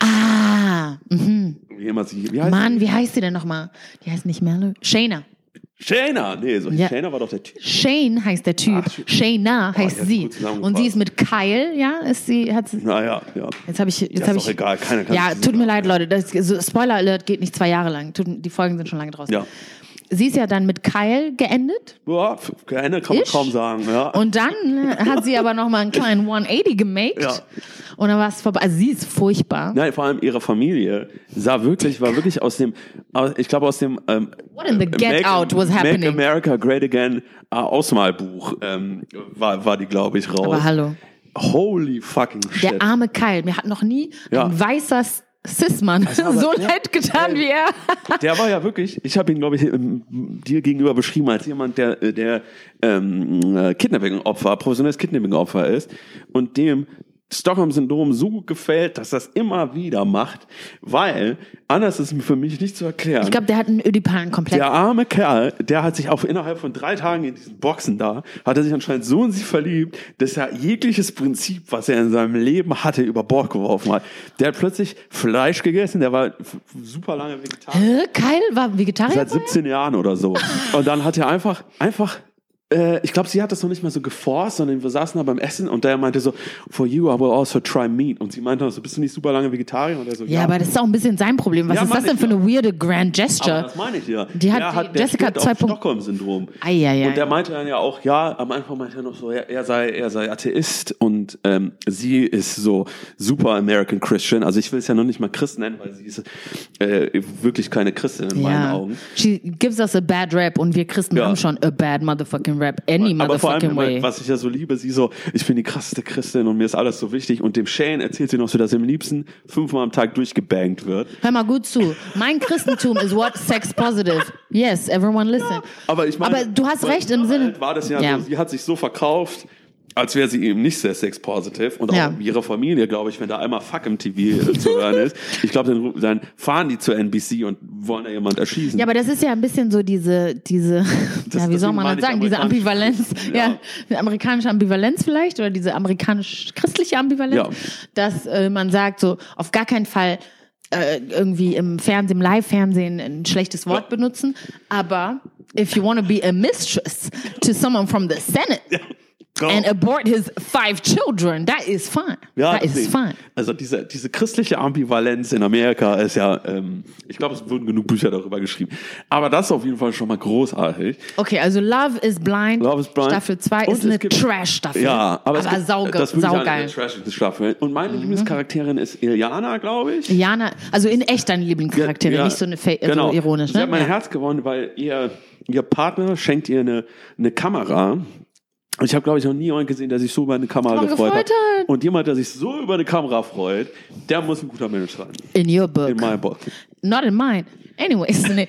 Ah, mhm. Wie immer sie, wie heißt Mann, sie? wie heißt sie denn nochmal? Die heißt nicht Merle. Shayna. Shayna, nee, so, Ja. Shayna war doch der Typ. Shane heißt der Typ. Ach. Shayna die heißt hat sie. Und sie ist mit Kyle, ja, ist sie, hat sie, Naja, ja. jetzt habe ich, jetzt habe doch ich, egal, keiner kann ja, tut mir leid, Leute, das, so, Spoiler Alert geht nicht zwei Jahre lang. Tut, die Folgen sind schon lange draußen. Ja. Sie ist ja dann mit Kyle geendet Ja, Ende kann man Ich? kaum sagen, ja. und dann hat sie aber nochmal einen kleinen 180 gemaked Ja. und dann war es vorbei. Also sie ist furchtbar. Nein, vor allem ihre Familie sah wirklich, war wirklich aus dem, ich glaube aus dem ähm, What in the get Make, out was Make happening? America Great Again äh, Ausmalbuch ähm, war, war die, glaube ich, raus. Aber hallo. Holy fucking shit. Der arme Kyle. Mir hat noch nie Ja. ein weißer Cis-Mann aber so der- leid getan wie er. [LAUGHS] Der war ja wirklich, ich habe ihn, glaube ich, ähm, dir gegenüber beschrieben als jemand, der, äh, der ähm, äh, Kidnapping-Opfer, professionelles Kidnapping-Opfer ist und dem Stockholm-Syndrom so gut gefällt, dass das immer wieder macht, weil anders ist für mich nicht zu erklären. Ich glaube, der hat einen ödipalen Komplex. Der arme Kerl, der hat sich auch innerhalb von drei Tagen in diesen Boxen da, hat er sich anscheinend so in sie verliebt, dass er jegliches Prinzip, was er in seinem Leben hatte, über Bord geworfen hat. Der hat plötzlich Fleisch gegessen, der war super lange Vegetarier. Hä? Kyle war Vegetarier? Seit 17 Jahren oder so. [LAUGHS] Und dann hat er einfach, einfach, äh, ich glaube, sie hat das noch nicht mal so geforst, sondern wir saßen da beim Essen und der meinte so, for you, I will also try meat. Und sie meinte so, bist du nicht super lange Vegetarier? Und er so, ja, aber das ist auch ein bisschen sein Problem. Was Ja, ist das denn für eine weirde Grand aber Gesture? das meine ich ja. Die hat der die der Jessica auf 2. Stockholm-Syndrom. Und der meinte dann ja auch, ja, am Anfang meinte er noch so, er, er sei, er sei Atheist und ähm, sie ist so super American Christian. Also ich will es ja noch nicht mal Christ nennen, weil sie ist äh, wirklich keine Christin in meinen Ja. Augen. She gives us a bad rap und wir Christen Ja. haben schon a bad motherfucking rap. Any Aber vor allem, way. was ich ja so liebe, sie so, ich bin die krasseste Christin und mir ist alles so wichtig. Und dem Shane erzählt sie noch so, dass er am liebsten fünfmal am Tag durchgebankt wird. Hör mal gut zu. Mein Christentum is what sex positive. Yes, everyone listen. Aber ich meine, Aber du hast recht im Sinne- War das ja, Ja. So, sie hat sich so verkauft, als wäre sie eben nicht sehr sex-positive. Und auch Ja. ihre Familie, glaube ich, wenn da einmal Fuck im TV zu hören ist, ich glaube, dann, dann fahren die zur NBC und wollen da jemand erschießen. Ja, aber das ist ja ein bisschen so diese, diese, [LAUGHS] ja, wie soll man das sagen, diese Ambivalenz, ja. ja. amerikanische Ambivalenz vielleicht oder diese amerikanisch-christliche Ambivalenz, Ja. dass äh, man sagt so, auf gar keinen Fall äh, irgendwie im Fernsehen, im Live-Fernsehen ein schlechtes Wort benutzen, aber if you want to be a mistress to someone from the Senate Go. and abort his five children, that is fine. Ja, that is deswegen. fine. Also diese, diese christliche Ambivalenz in Amerika ist ja, ähm, ich glaube, es wurden genug Bücher darüber geschrieben. Aber das ist auf jeden Fall schon mal großartig. Okay, also Love is Blind, Love is Blind. Staffel 2 Und ist eine Trash-Staffel. Ja, aber, es gibt, sauge, das ist eine Staffeln. Und meine Lieblingscharakterin ist Iliana, glaube ich. Jana, also in echt deine Lieblingscharaktere, Ja, nicht so eine Fa genau. so ironisch, Sie ne? hat mein Ja. Herz gewonnen, weil ihr, ihr Partner schenkt ihr eine, eine Kamera. Und ich habe, glaube ich, noch nie jemanden gesehen, der sich so über eine Kamera gefreut, gefreut hat. hat. Und jemand, der sich so über eine Kamera freut, der muss ein guter Mensch sein. In your book. In meinem Book. Not in mine. Anyways, nee.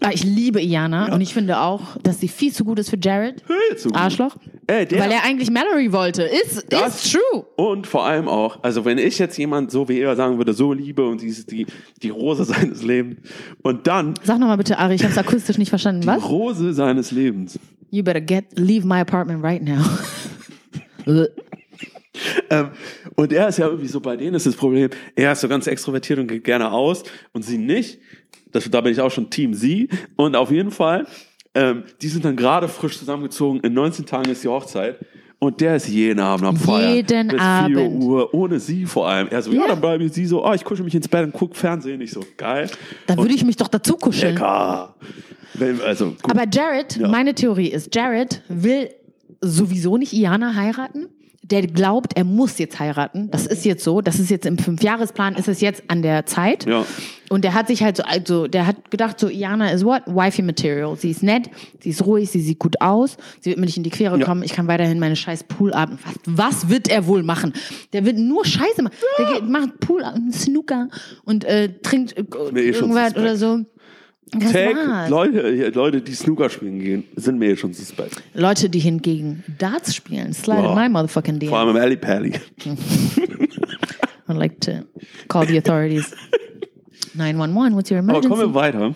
Ah, ich liebe Iana und ich finde auch, dass sie viel zu gut ist für Jared. Viel zu gut. Arschloch. Ey, der- Weil er eigentlich Mallory wollte. Ist, ist true. Und vor allem auch, also wenn ich jetzt jemand so wie er sagen würde, so liebe und sie ist die, die Rose [LAUGHS] seines Lebens und dann Sag nochmal bitte, Ari, ich habe es akustisch nicht verstanden. die Was? Rose seines Lebens. You better get, leave my apartment right now. [LAUGHS] Äh, Ähm, und er ist ja irgendwie so, bei denen ist das Problem, er ist so ganz extrovertiert und geht gerne aus und sie nicht. Das, da bin ich auch schon Team sie. Und auf jeden Fall, ähm, die sind dann gerade frisch zusammengezogen. In 19 Tagen ist die Hochzeit. Und der ist jeden Abend am Feiern. Jeden bis 4 Abend. Uhr, ohne sie vor allem. Er so, ja, Ja. dann bleibe ich sie so, oh, ich kuschel mich ins Bett und guck Fernsehen. Ich so, geil. da würde ich mich doch dazu kuscheln. Lecker. Also, gut. Aber Jared, Ja. meine Theorie ist, Jared will sowieso nicht Iana heiraten. Der glaubt, er muss jetzt heiraten. Das ist jetzt so. Das ist jetzt im Fünfjahresplan, ist es jetzt an der Zeit. Ja. Und der hat sich halt so, also, der hat gedacht, so, Iana is what? Wifey Material. Sie ist nett, sie ist ruhig, sie sieht gut aus, sie wird mir nicht in die Quere Ja. kommen, ich kann weiterhin meine scheiß Poolabend. Was, was wird er wohl machen? Der wird nur Scheiße machen. Der geht, macht Poolabend, Snooker und äh, trinkt äh, schon irgendwas oder so. Das war's. Leute, Leute, die Snooker spielen gehen, sind mir eh schon suspekt. Leute, die hingegen Darts spielen, slide in my motherfucking DM. Vor allem im Alley Pally. [LAUGHS] I'd like to call the authorities. 911, what's your Aber kommen wir emergency? weiter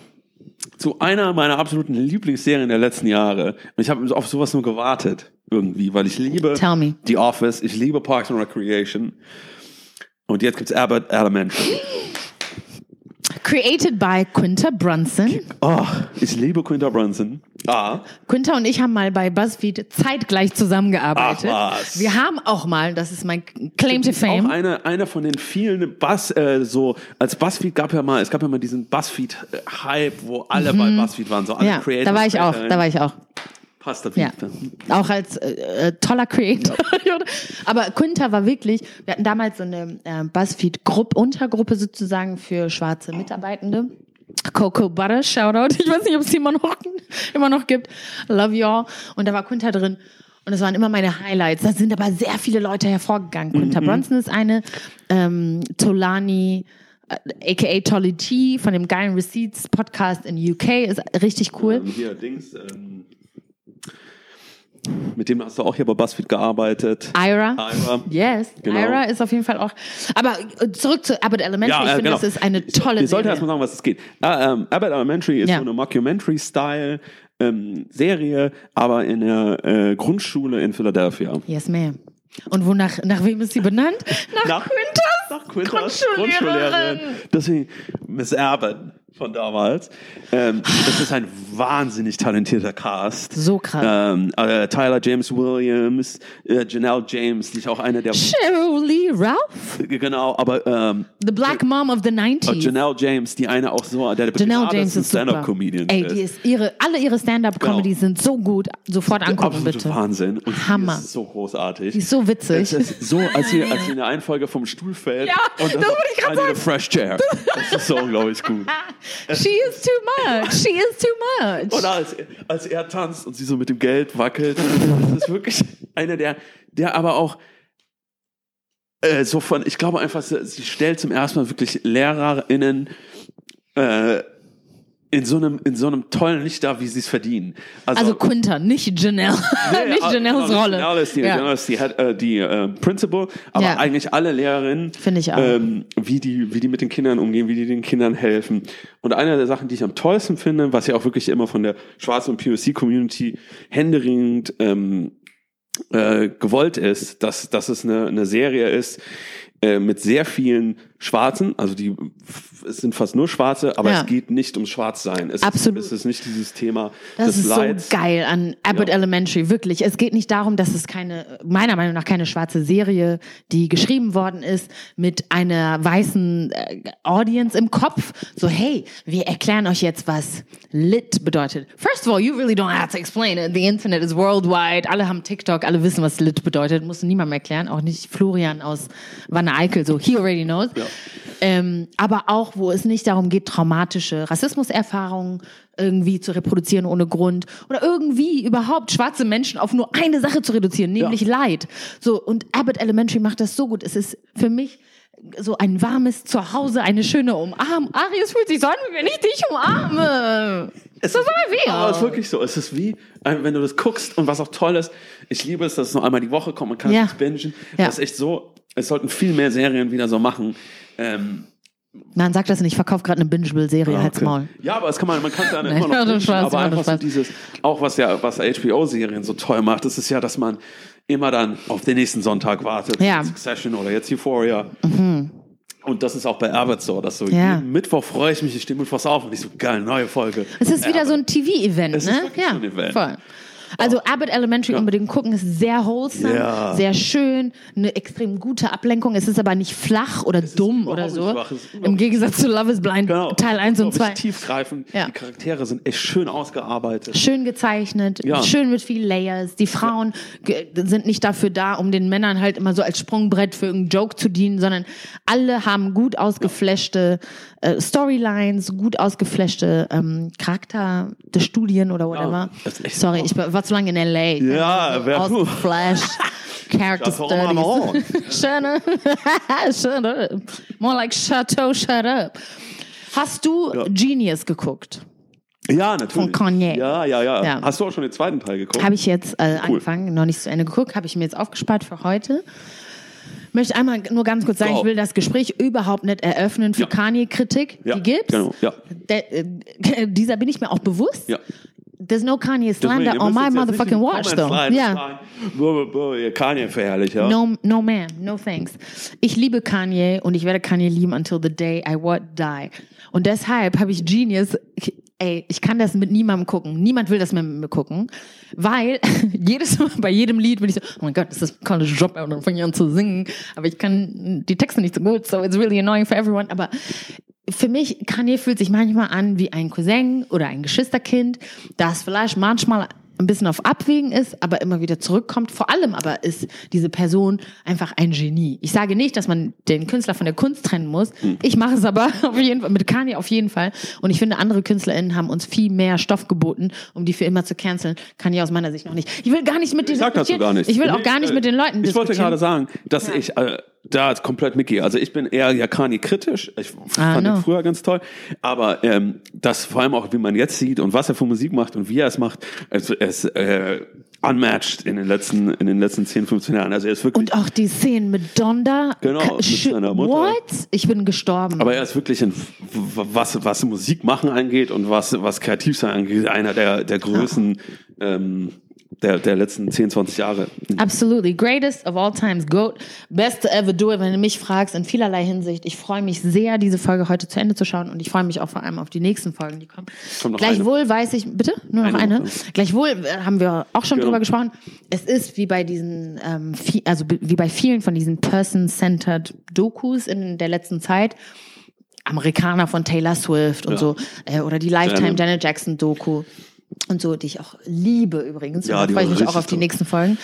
zu einer meiner absoluten Lieblingsserien der letzten Jahre. Und ich habe auf sowas nur gewartet, irgendwie, weil ich liebe Tell me. The Office, ich liebe Parks and Recreation. Und jetzt gibt's Abbott Elementary. [GASPS] Created by Quinta Brunson. Oh, ich liebe Quinta Brunson. Ah, Quinta und ich haben mal bei BuzzFeed zeitgleich zusammengearbeitet. Ach, was. Wir haben auch mal, das ist mein Claim to auch Fame. eine, von den vielen Buzz, äh, so, als BuzzFeed gab ja mal, es gab ja mal diesen BuzzFeed-Hype, wo alle bei BuzzFeed waren, so alle Mhm. Ja, Creators. da war ich auch, da war ich auch. Passt da Ja, auch als äh, äh, toller Creator. [LAUGHS] Aber Quinta war wirklich, wir hatten damals so eine äh, BuzzFeed-Gruppe, Untergruppe sozusagen für schwarze Mitarbeitende. Coco Butter, Shoutout. Ich weiß nicht, ob es die immer noch, immer noch gibt. Love y'all. Und da war Quinta drin. Und das waren immer meine Highlights. Da sind aber sehr viele Leute hervorgegangen. Quinta Brunson ist eine, ähm, Tolani, äh, aka Tolly T von dem geilen Receipts Podcast in UK ist richtig cool. Ähm, hier, Dings, ähm, mit dem hast du auch hier bei BuzzFeed gearbeitet. Ira. Ira. Yes. Genau. Ira ist auf jeden Fall auch. Aber äh, zurück zu Abbott Elementary. ich äh, finde, das ist eine tolle Wir sollten Serie. erstmal sagen, was es geht. Äh, ähm, Abbott Elementary ist Ja. so eine Mockumentary-Style ähm, Serie, aber in der äh, Grundschule in Philadelphia. Yes, ma'am. Und wonach, nach wem ist sie benannt? Nach, Nach- Quintas. Nach Quintas Grundschullehrerin. Deswegen Miss Abbott von damals. Ähm, das ist ein wahnsinnig talentierter Cast. So krass. Ähm, äh, Tyler James Williams, äh, Janelle James, die ist auch eine der Shirley Ralph? genau, aber ähm, The Black Mom of the 90s. Janelle James, die eine auch so der Janelle James ist. Stand-up-Comedian Ey, die ist ihre, alle ihre Stand-up-Comedies sind so gut. Sofort angucken, bitte. Wahnsinn. Und Hammer. Die ist so großartig. Die ist so witzig. Ist so, als sie, als sie in der [LAUGHS] einen Folge vom Stuhl fällt. Ja, und das wollte ich need a fresh chair. Das ist so unglaublich gut. [LAUGHS] She is too much. She is too much. Oder als, als er tanzt und sie so mit dem Geld wackelt. Das ist wirklich einer der, der aber auch äh, so von, ich glaube einfach, sie stellt zum ersten Mal wirklich LehrerInnen äh, in so einem, in so einem tollen Licht dar, wie sie es verdienen. Also Quinta, nicht Janelle. [LAUGHS] nicht ah, Janelles genau, Rolle. Janelle ist die, Ja. Janelle ist die, Head- äh, die äh, Principal, aber Ja. eigentlich alle Lehrerinnen, Finde ich auch. ähm, wie, die, wie die mit den Kindern umgehen, wie die den Kindern helfen. Und eine der Sachen, die ich am tollsten finde, was ja auch wirklich immer von der schwarzen und POC-Community händeringend ähm, äh, gewollt ist, dass, dass es eine, eine Serie ist äh, mit sehr vielen Schwarzen, also die es sind fast nur Schwarze, aber Ja. es geht nicht ums Schwarzsein. Es Absolut. Ist, es ist nicht dieses Thema Das des ist Leids. so geil an Abbott Ja. Elementary, wirklich. Es geht nicht darum, dass es keine, meiner Meinung nach keine schwarze Serie, die geschrieben worden ist mit einer weißen äh, Audience im Kopf. So, hey, wir erklären euch jetzt, was lit bedeutet. First of all, you really don't have to explain it. The Internet is worldwide. Alle haben TikTok, alle wissen, was lit bedeutet. Muss niemandem erklären, auch nicht Florian aus Wanne Eickel, so, he already knows. Ja. Ähm, aber auch, wo es nicht darum geht, traumatische Rassismuserfahrungen irgendwie zu reproduzieren ohne Grund oder irgendwie überhaupt schwarze Menschen auf nur eine Sache zu reduzieren, nämlich Leid. So, und Abbott Elementary macht das so gut. Es ist für mich so ein warmes Zuhause, eine schöne Umarmung. Ari, es fühlt sich so an, wie wenn ich dich umarme. Es Das ist aber weh. Aber es ist wirklich so. Es ist wie, äh, wenn du das guckst und was auch toll ist, ich liebe es, dass es nur einmal die Woche kommt, man kann Ja. es bingen. Ja. Das ist echt so, es sollten viel mehr Serien wieder so machen. Ähm, Man sagt das nicht, ich verkaufe gerade eine Bingeable-Serie, ah, halt's okay. Maul. Ja, aber es kann man, man kann es ja [LAUGHS] Nein, immer noch Spaß, aber einfach so dieses, auch was ja, was HBO-Serien so toll macht, das ist ja, dass man immer dann auf den nächsten Sonntag wartet. Ja. Mhm. Succession oder jetzt Euphoria. Und das ist auch bei Abbott so, dass so Ja. jeden Mittwoch freue ich mich, ich stehe mittwochs auf und ich so, geil, neue Folge. Es ist wieder so ein TV-Event, Es ne? ist wirklich ja, so ein Event. voll. Also Abbott Elementary unbedingt gucken, ist sehr wholesome, Ja. sehr schön, eine extrem gute Ablenkung. Es ist aber nicht flach oder dumm überhaupt oder so. es Im Gegensatz zu Love is Blind Genau. Teil 1 und Unglaublich 2. Tiefgreifend. Ja. Die Charaktere sind echt schön ausgearbeitet. Schön gezeichnet, Ja. schön mit viel Layers. Die Frauen sind nicht dafür da, um den Männern halt immer so als Sprungbrett für irgendeinen Joke zu dienen, sondern alle haben gut ausgeflashte äh, Storylines, gut ausgeflashte ähm, Charakter des Studien oder whatever. echt Sorry, ich war zu lange in LA. Ja, wer- Ausgeflasht. [LAUGHS] Character Chateau Marmont. Studies. [LAUGHS] shut up. [LAUGHS] shut up. More like Chateau, shut up. Hast du Ja. Genius geguckt? Ja, natürlich. Von Kanye. Ja, ja, ja, Ja. Hast du auch schon den zweiten Teil geguckt? Habe ich jetzt äh, angefangen, noch nicht zu Ende geguckt, habe ich mir jetzt aufgespart für heute. Möchte einmal nur ganz kurz sagen, Go. ich will das Gespräch überhaupt nicht eröffnen für Ja. Kanye-Kritik. Ja, Die gibt's. genau, ja. Der, äh, [LAUGHS] dieser bin ich mir auch bewusst. Ja. There's no Kanye slander on my motherfucking watch, though. Ja. boah, ihr Kanye-Verherrlicher. No, no man, no thanks. Ich liebe Kanye und ich werde Kanye lieben until the day I what die. Und deshalb habe ich Genius, ey, ich kann das mit niemandem gucken. Niemand will das mit mir gucken, weil [LAUGHS] jedes Mal bei jedem Lied bin ich so, oh mein Gott, das ist ein Dropout und dann fange ich an zu singen, aber ich kann die Texte nicht so gut, so it's really annoying for everyone, aber für mich, Kanye fühlt sich manchmal an wie ein Cousin oder ein Geschwisterkind, das vielleicht manchmal ein bisschen auf Abwägen ist, aber immer wieder zurückkommt. Vor allem aber ist diese Person einfach ein Genie. Ich sage nicht, dass man den Künstler von der Kunst trennen muss. Ich mache es aber [LAUGHS] auf jeden Fall, mit Kanye auf jeden Fall. Und ich finde, andere KünstlerInnen haben uns viel mehr Stoff geboten, um die für immer zu canceln. Kanye aus meiner Sicht noch nicht. Ich will gar nicht mit Ich denen sag dazu gar nichts. Ich will auch gar nicht äh, mit den Leuten Ich wollte gerade sagen, dass ich äh, da ist komplett Mickey. Also ich bin eher ja Kanye kritisch. Ich Ah, fand no. ihn früher ganz toll. Aber ähm, das vor allem auch, wie man jetzt sieht und was er für Musik macht und wie er es macht. Also es, äh, unmatched in den letzten, in den letzten 10, 15 Jahren. Also er ist wirklich. Und auch die Szenen mit Donda. Genau, mit seiner Mutter. What? Ich bin gestorben. aber er ist wirklich, ein, was, was Musik machen angeht und was, was kreativ sein angeht, einer der, der Größen ähm, der, der letzten 10, 20 Jahre. Absolutely. Greatest of all times. Goat. Best to ever do it, wenn du mich fragst, in vielerlei Hinsicht. Ich freue mich sehr, diese Folge heute zu Ende zu schauen und ich freue mich auch vor allem auf die nächsten Folgen, die kommen. Noch Gleichwohl weiß ich, bitte? Nur noch Eine eine? Gleichwohl äh, haben wir auch schon Genau. drüber gesprochen. Es ist wie bei diesen, ähm, also wie bei vielen von diesen Person-Centered Dokus in der letzten Zeit. Amerikaner von Taylor Swift und Ja. so, äh, oder die Lifetime Janet. Janet Jackson Doku und so, die ich auch liebe übrigens. Ja, und da freue ich mich auch auf die nächsten Folgen.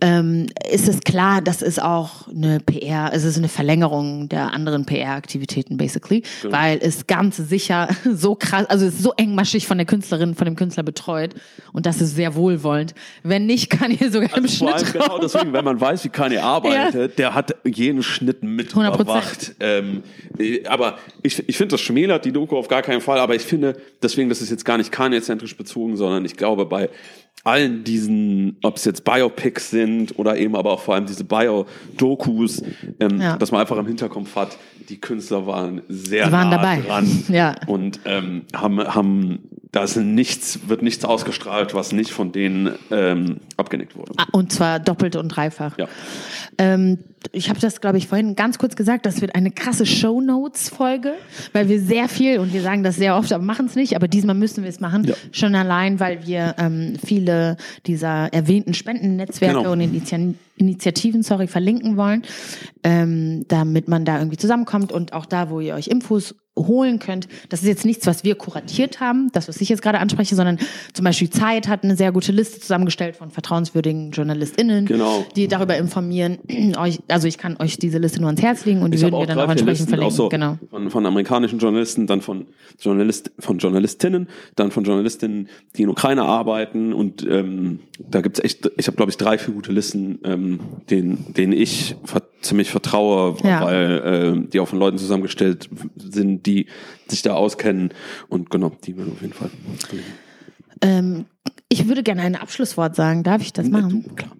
Ähm, ist es klar, das ist auch eine PR, es ist eine Verlängerung der anderen PR-Aktivitäten basically, Genau. weil es ganz sicher [LAUGHS] so krass, also es ist so engmaschig von der Künstlerin, von dem Künstler betreut und das ist sehr wohlwollend. Wenn nicht, kann hier sogar im Also allem Schnitt genau raus. deswegen, wenn man weiß, wie Kanye arbeitet, der hat jeden Schnitt mit 100%. überwacht. Ähm, äh, aber ich, ich finde, das schmälert die Doku auf gar keinen Fall. Aber ich finde, deswegen, das ist jetzt gar nicht Kanye-zentrisch bezogen, sondern ich glaube, bei allen diesen, ob es jetzt Biopics sind oder eben aber auch vor allem diese Bio-Dokus, ähm, Ja. dass man einfach im Hinterkopf hat, die Künstler waren sehr Die waren nah dabei. dran [LAUGHS] Ja. und ähm, haben, haben da ist nichts, wird nichts ausgestrahlt, was nicht von denen ähm, abgenickt wurde. Ah, Und zwar doppelt und dreifach. Ja. Ähm, ich habe das, glaube ich, vorhin ganz kurz gesagt, das wird eine krasse Show-Notes-Folge, weil wir sehr viel, und wir sagen das sehr oft, aber machen es nicht, aber diesmal müssen wir es machen. Ja. Schon allein, weil wir ähm, viele dieser erwähnten Spendennetzwerke Genau. und Initi Initiativen, sorry, verlinken wollen, ähm, damit man da irgendwie zusammenkommt und auch da, wo ihr euch Infos holen könnt. Das ist jetzt nichts, was wir kuratiert haben, das, was ich jetzt gerade anspreche, sondern zum Beispiel Zeit hat eine sehr gute Liste zusammengestellt von vertrauenswürdigen JournalistInnen, Genau. die darüber informieren. [CLEARS THROAT] euch, also ich kann euch diese Liste nur ans Herz legen und die Ich würden wir dann auch entsprechend Listen, verlinken. so Genau. von, von amerikanischen Journalisten, dann von, Journalist, von Journalistinnen, dann von Journalistinnen, die in Ukraine arbeiten und ähm, da gibt's echt, ich habe glaube ich drei, vier gute Listen, ähm, denen, denen ich ver ziemlich vertraue, Ja. weil äh, die auch von Leuten zusammengestellt sind, die sich da auskennen und genau, die werden auf jeden Fall. Ähm, ich würde gerne ein Abschlusswort sagen. Darf ich das machen? Du, klar.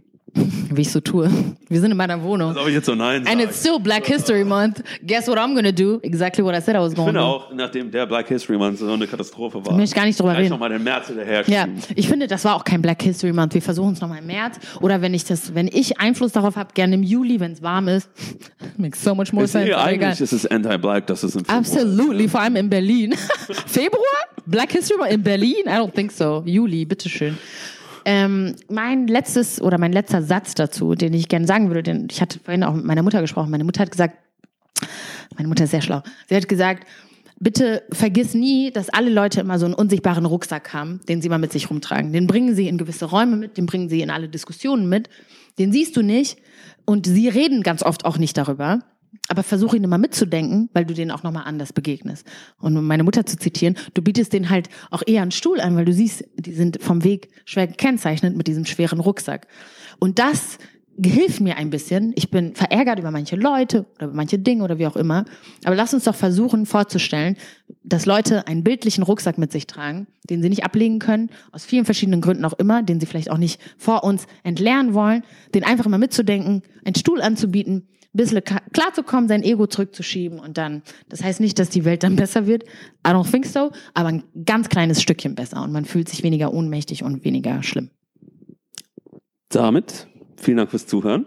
Wie ich so tue. Wir sind in meiner Wohnung. Soll ich jetzt so nein And sagen? it's still Black History Month. Guess what I'm gonna do? Exactly what I said I was Ich going finde to do. auch, nachdem der Black History Month so eine Katastrophe war, Möchte ich gar nicht drüber reden. nochmal den März hinterher Ja, ich finde, das war auch kein Black History Month. Wir versuchen es nochmal im März. Oder wenn ich das, wenn ich Einfluss darauf habe, gerne im Juli, wenn es warm ist. [LAUGHS] Makes so much more Ist, sense. egal. eigentlich ist es anti-black, das ist im Februar. Absolutely, vor allem in Berlin. [LAUGHS] Februar? Black History Month in Berlin? I don't think so. Juli, bitteschön. Ähm, mein letztes oder mein letzter Satz dazu, den ich gerne sagen würde, den ich hatte vorhin auch mit meiner Mutter gesprochen. Meine Mutter hat gesagt, meine Mutter ist sehr schlau. Sie hat gesagt, bitte vergiss nie, dass alle Leute immer so einen unsichtbaren Rucksack haben, den sie mal mit sich rumtragen. Den bringen sie in gewisse Räume mit, den bringen sie in alle Diskussionen mit. Den siehst du nicht und sie reden ganz oft auch nicht darüber. Aber versuch ihn immer mitzudenken, weil du denen auch nochmal anders begegnest. Und um meine Mutter zu zitieren, du bietest denen halt auch eher einen Stuhl an, weil du siehst, die sind vom Weg schwer gekennzeichnet mit diesem schweren Rucksack. Und das hilft mir ein bisschen. Ich bin verärgert über manche Leute oder über manche Dinge oder wie auch immer. Aber lass uns doch versuchen vorzustellen, dass Leute einen bildlichen Rucksack mit sich tragen, den sie nicht ablegen können, aus vielen verschiedenen Gründen auch immer, den sie vielleicht auch nicht vor uns entlernen wollen, den einfach immer mitzudenken, einen Stuhl anzubieten, bisschen klarzukommen, sein Ego zurückzuschieben und dann, das heißt nicht, dass die Welt dann besser wird, I don't think so, aber ein ganz kleines Stückchen besser und man fühlt sich weniger ohnmächtig und weniger schlimm. Damit vielen Dank fürs Zuhören.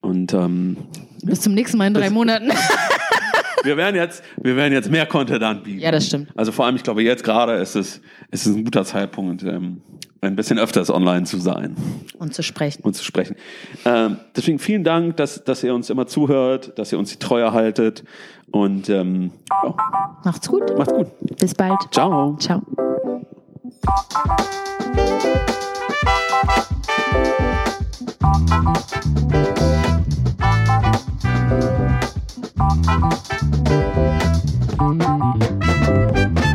Und ähm, Bis zum nächsten Mal in drei Monaten. [LAUGHS] wir werden jetzt, wir werden jetzt mehr Content anbieten. Ja, das stimmt. Also vor allem, ich glaube, jetzt gerade ist es, ist es ein guter Zeitpunkt, ähm, ein bisschen öfters online zu sein Und zu sprechen. und zu sprechen. Ähm, deswegen vielen Dank, dass, dass ihr uns immer zuhört, dass ihr uns die Treue haltet. Und ähm, ja, Macht's gut. macht's gut. Bis bald. Ciao. Ciao. Thank